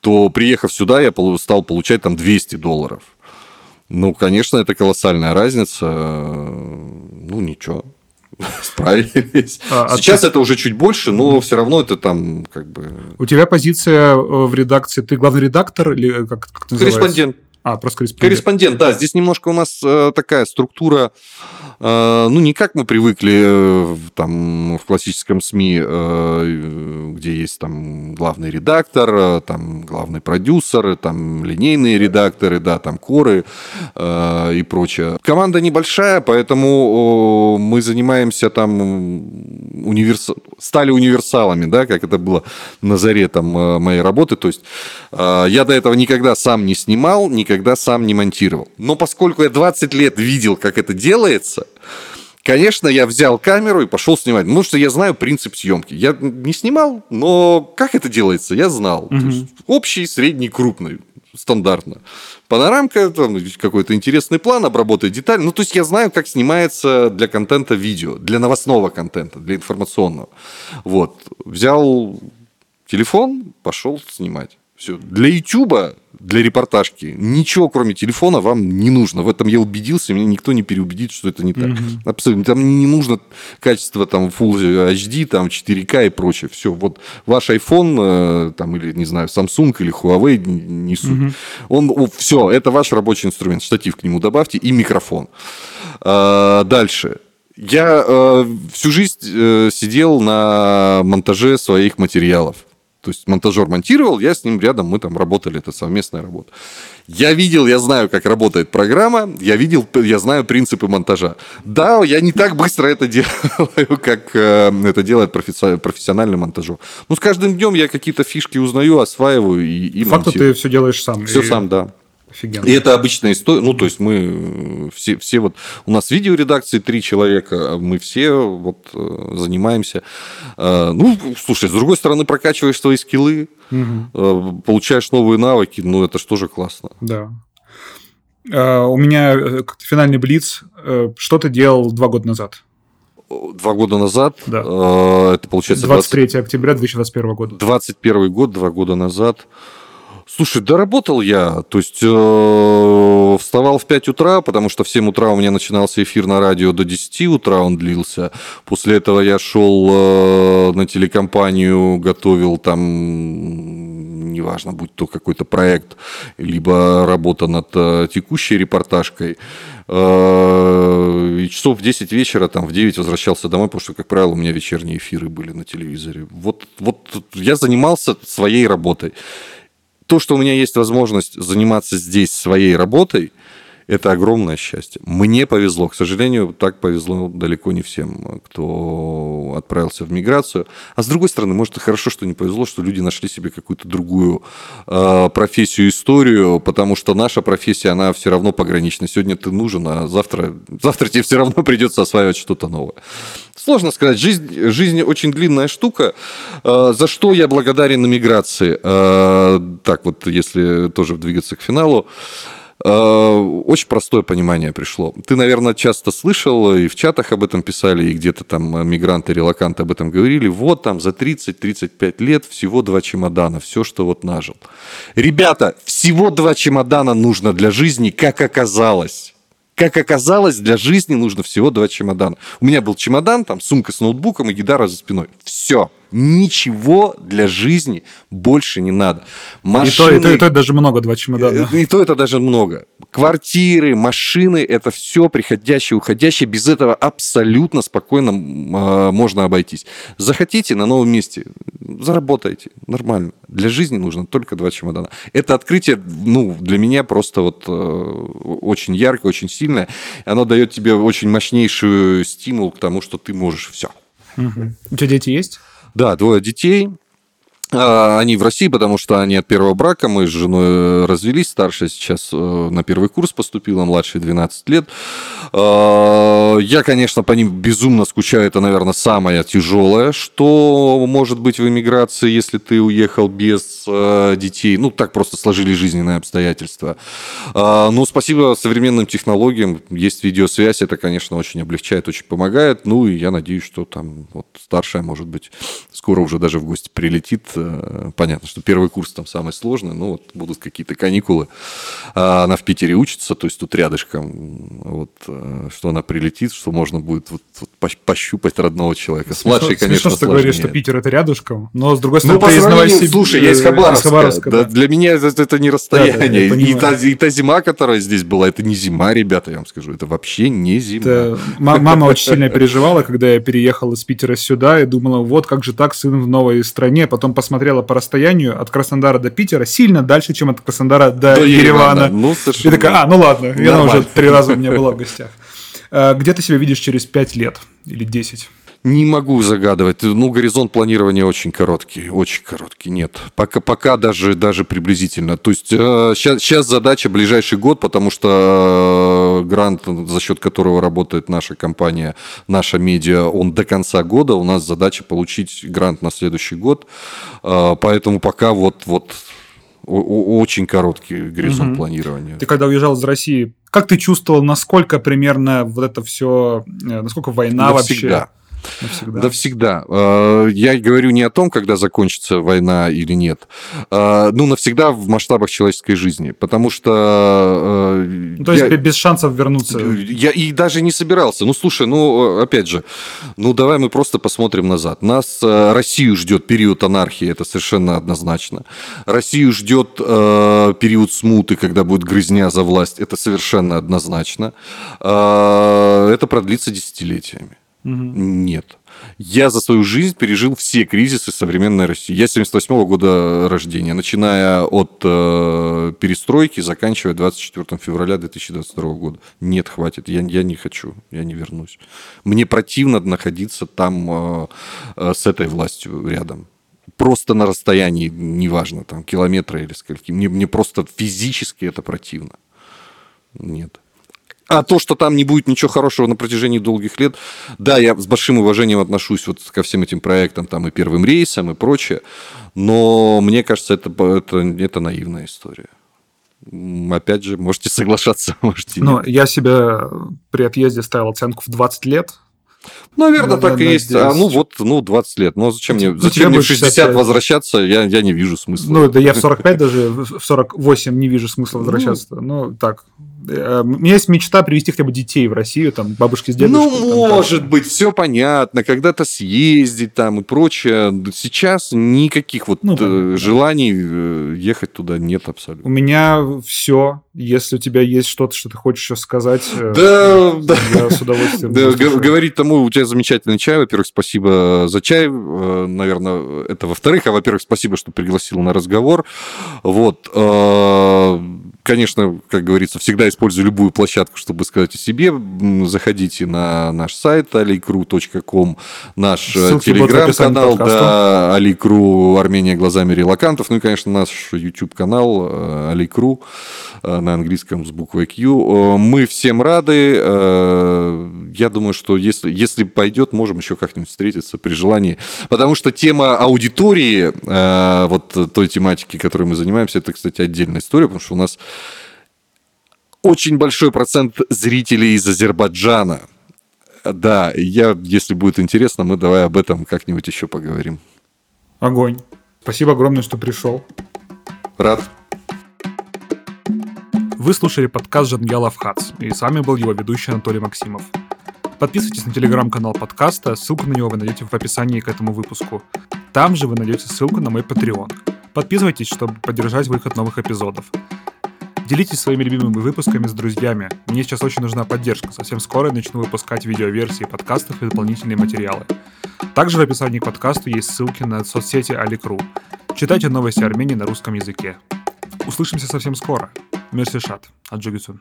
То, приехав сюда, я стал получать там 200 долларов. Ну, конечно, это колоссальная разница. Ну, ничего. <laughs> Справились. А, а Сейчас ты... это уже чуть больше, но все равно это там как бы... У тебя позиция э, в редакции, ты главный редактор или как, как Корреспондент. А, просто корреспондент. Корреспондент, да. Здесь немножко у нас э, такая структура Э, ну, не как мы привыкли э, там, в классическом СМИ, где есть там главный редактор, там главный продюсер, там линейные редакторы, да, там коры и прочее. Команда небольшая, поэтому мы занимаемся там универс... стали универсалами, да, как это было на заре там моей работы. То есть я до этого никогда сам не снимал, никогда сам не монтировал. Но поскольку я 20 лет видел, как это делается, Конечно, я взял камеру и пошел снимать. Потому что я знаю принцип съемки. Я не снимал, но как это делается, я знал. Угу. общий, средний, крупный. Стандартно. Панорамка, там какой-то интересный план, обработать деталь. Ну, то есть я знаю, как снимается для контента видео, для новостного контента, для информационного. Вот. Взял телефон, пошел снимать. Все. Для Ютуба, для репортажки, ничего кроме телефона вам не нужно. В этом я убедился, меня никто не переубедит, что это не так. Mm-hmm. Абсолютно. Там не нужно качество там Full HD, там 4К и прочее. Все. Вот ваш iPhone, э, там, или, не знаю, Samsung или Huawei, не суть. Mm-hmm. Он, все, это ваш рабочий инструмент. Штатив к нему добавьте и микрофон. А, дальше. Я э, всю жизнь э, сидел на монтаже своих материалов. То есть монтажер монтировал, я с ним рядом, мы там работали, это совместная работа. Я видел, я знаю, как работает программа, я видел, я знаю принципы монтажа. Да, я не так быстро это делаю, <laughs> как э, это делает профессиональный монтажер. Ну, с каждым днем я какие-то фишки узнаю, осваиваю и, и Факту ты все делаешь сам. Все и... сам, да. Офигенно. И это обычная история. Ну, то есть мы все, все вот... У нас видеоредакции три человека, а мы все вот э, занимаемся. Э, ну, слушай, с другой стороны, прокачиваешь свои скиллы, угу. получаешь новые навыки, ну, это же классно. Да. У меня финальный блиц. Что ты делал два года назад? Два года назад. Да. Это получается... 23 20... октября 2021 года. 21 год, два года назад. Слушай, доработал я, то есть э, вставал в 5 утра, потому что в 7 утра у меня начинался эфир на радио до 10 утра он длился. После этого я шел э, на телекомпанию, готовил там, неважно, будь то какой-то проект, либо работа над э, текущей репортажкой. Э, и часов в 10 вечера, там в 9 возвращался домой, потому что, как правило, у меня вечерние эфиры были на телевизоре. Вот, вот я занимался своей работой то, что у меня есть возможность заниматься здесь своей работой, это огромное счастье. Мне повезло. К сожалению, так повезло далеко не всем, кто отправился в миграцию. А с другой стороны, может, и хорошо, что не повезло, что люди нашли себе какую-то другую э, профессию, историю, потому что наша профессия, она все равно погранична. Сегодня ты нужен, а завтра, завтра тебе все равно придется осваивать что-то новое. Сложно сказать. Жизнь, жизнь очень длинная штука. Э, за что я благодарен миграции? Э, так вот, если тоже двигаться к финалу. Очень простое понимание пришло. Ты, наверное, часто слышал, и в чатах об этом писали, и где-то там мигранты, релаканты об этом говорили. Вот там за 30-35 лет всего два чемодана, все, что вот нажил. Ребята, всего два чемодана нужно для жизни, как оказалось. Как оказалось, для жизни нужно всего два чемодана. У меня был чемодан, там сумка с ноутбуком и гитара за спиной. Все. Ничего для жизни больше не надо. Машины... И, то, и, то, и то даже много, два чемодана. И, и то это даже много. Квартиры, машины, это все приходящее, уходящее. Без этого абсолютно спокойно э, можно обойтись. Захотите на новом месте, заработайте. Нормально. Для жизни нужно только два чемодана. Это открытие, ну, для меня просто вот э, очень яркое, очень сильное. Оно дает тебе очень мощнейший стимул к тому, что ты можешь все. Угу. У тебя дети есть? Да, двое детей. А, они в России, потому что они от первого брака. Мы с женой развелись. Старшая сейчас э, на первый курс поступила, младшая 12 лет. А, я, конечно, по ним безумно скучаю. Это, наверное, самое тяжелое, что может быть в эмиграции, если ты уехал без э, детей. Ну, так просто сложились жизненные обстоятельства. А, ну, спасибо современным технологиям. Есть видеосвязь. Это, конечно, очень облегчает, очень помогает. Ну, и я надеюсь, что там вот старшая, может быть, скоро уже даже в гости прилетит Э, понятно, что первый курс там самый сложный, ну вот будут какие-то каникулы. А она в Питере учится, то есть тут рядышком, вот, э, что она прилетит, что можно будет вот, вот пощупать родного человека. С младшей, конечно, Смешно, что говоришь, что Питер это рядышком, но с другой стороны, ну, ты из Новосибирска. Слушай, я из Хабаровска. Хабаровска да. Да, для меня это, это не расстояние. Да, да, и, та, и та зима, которая здесь была, это не зима, ребята, я вам скажу, это вообще не зима. Это... Мама очень сильно переживала, когда я переехал из Питера сюда и думала, вот как же так, сын в новой стране, потом посмотрела смотрела по расстоянию от Краснодара до Питера сильно дальше, чем от Краснодара до, до Еревана. Еревана. Ну, совершенно. И такая, а, ну ладно, Нормально. она уже три раза у меня была в <laughs> гостях. Э, где ты себя видишь через пять лет или десять? Не могу загадывать. Ну, горизонт планирования очень короткий, очень короткий. Нет, пока, пока даже, даже приблизительно. То есть э, сейчас, сейчас задача ближайший год, потому что э, грант, за счет которого работает наша компания, наша медиа, он до конца года. У нас задача получить грант на следующий год. Э, поэтому пока вот, вот очень короткий горизонт угу. планирования. Ты когда уезжал из России, как ты чувствовал, насколько примерно вот это все, э, насколько война Навсегда. вообще? Навсегда. Да всегда. Э, я говорю не о том, когда закончится война или нет. Э, ну, навсегда в масштабах человеческой жизни. Потому что... Э, ну, то есть я, без шансов вернуться. Я и даже не собирался. Ну, слушай, ну, опять же, ну, давай мы просто посмотрим назад. Нас, Россию ждет период анархии, это совершенно однозначно. Россию ждет период смуты, когда будет грызня за власть, это совершенно однозначно. Это продлится десятилетиями. Угу. Нет. Я за свою жизнь пережил все кризисы современной России. Я 78 -го года рождения, начиная от э, перестройки, заканчивая 24 февраля 2022 года. Нет, хватит, я, я не хочу, я не вернусь. Мне противно находиться там э, э, с этой властью рядом. Просто на расстоянии, неважно, там, километра или скольки. Мне, мне просто физически это противно. Нет. А то, что там не будет ничего хорошего на протяжении долгих лет, да, я с большим уважением отношусь вот ко всем этим проектам, там и первым рейсам и прочее, но мне кажется, это, это, это наивная история. Опять же, можете соглашаться, <laughs> можете нет. Ну, я себе при отъезде ставил оценку в 20 лет, Наверное, да, так и есть. А, ну вот, ну, 20 лет. Ну, зачем мне, зачем мне в 60 65. возвращаться? Я, я не вижу смысла. Ну, да я в 45 <laughs> даже, в 48 не вижу смысла возвращаться. Ну, так, у меня есть мечта привести хотя бы детей в Россию, там, бабушки с дедушкой. Ну, там, может там. быть, все понятно, когда-то съездить там и прочее. Сейчас никаких вот ну, да, желаний да. ехать туда нет абсолютно. У меня все. Если у тебя есть что-то, что ты хочешь еще сказать, э, да, я да. с удовольствием. Да, говорить тому, у тебя замечательный чай. Во-первых, спасибо за чай. Наверное, это во-вторых. А во-первых, спасибо, что пригласил на разговор. Вот конечно, как говорится, всегда использую любую площадку, чтобы сказать о себе. Заходите на наш сайт alikru.com, наш э, телеграм-канал, да, Аликру Армения глазами релакантов, ну и, конечно, наш YouTube-канал э, Аликру э, на английском с буквой Q. Мы всем рады. Я думаю, что если, если пойдет, можем еще как-нибудь встретиться при желании. Потому что тема аудитории, вот той тематики, которой мы занимаемся, это, кстати, отдельная история, потому что у нас очень большой процент зрителей из Азербайджана. Да, я, если будет интересно, мы давай об этом как-нибудь еще поговорим. Огонь. Спасибо огромное, что пришел. Рад. Вы слушали подкаст Жангелов Хац, и с вами был его ведущий Анатолий Максимов. Подписывайтесь на телеграм-канал подкаста, ссылку на него вы найдете в описании к этому выпуску. Там же вы найдете ссылку на мой Patreon. Подписывайтесь, чтобы поддержать выход новых эпизодов. Делитесь своими любимыми выпусками с друзьями. Мне сейчас очень нужна поддержка. Совсем скоро я начну выпускать видеоверсии подкастов и дополнительные материалы. Также в описании к подкасту есть ссылки на соцсети Аликру. Читайте новости Армении на русском языке. Услышимся совсем скоро. Мерси шат. Аджугицун.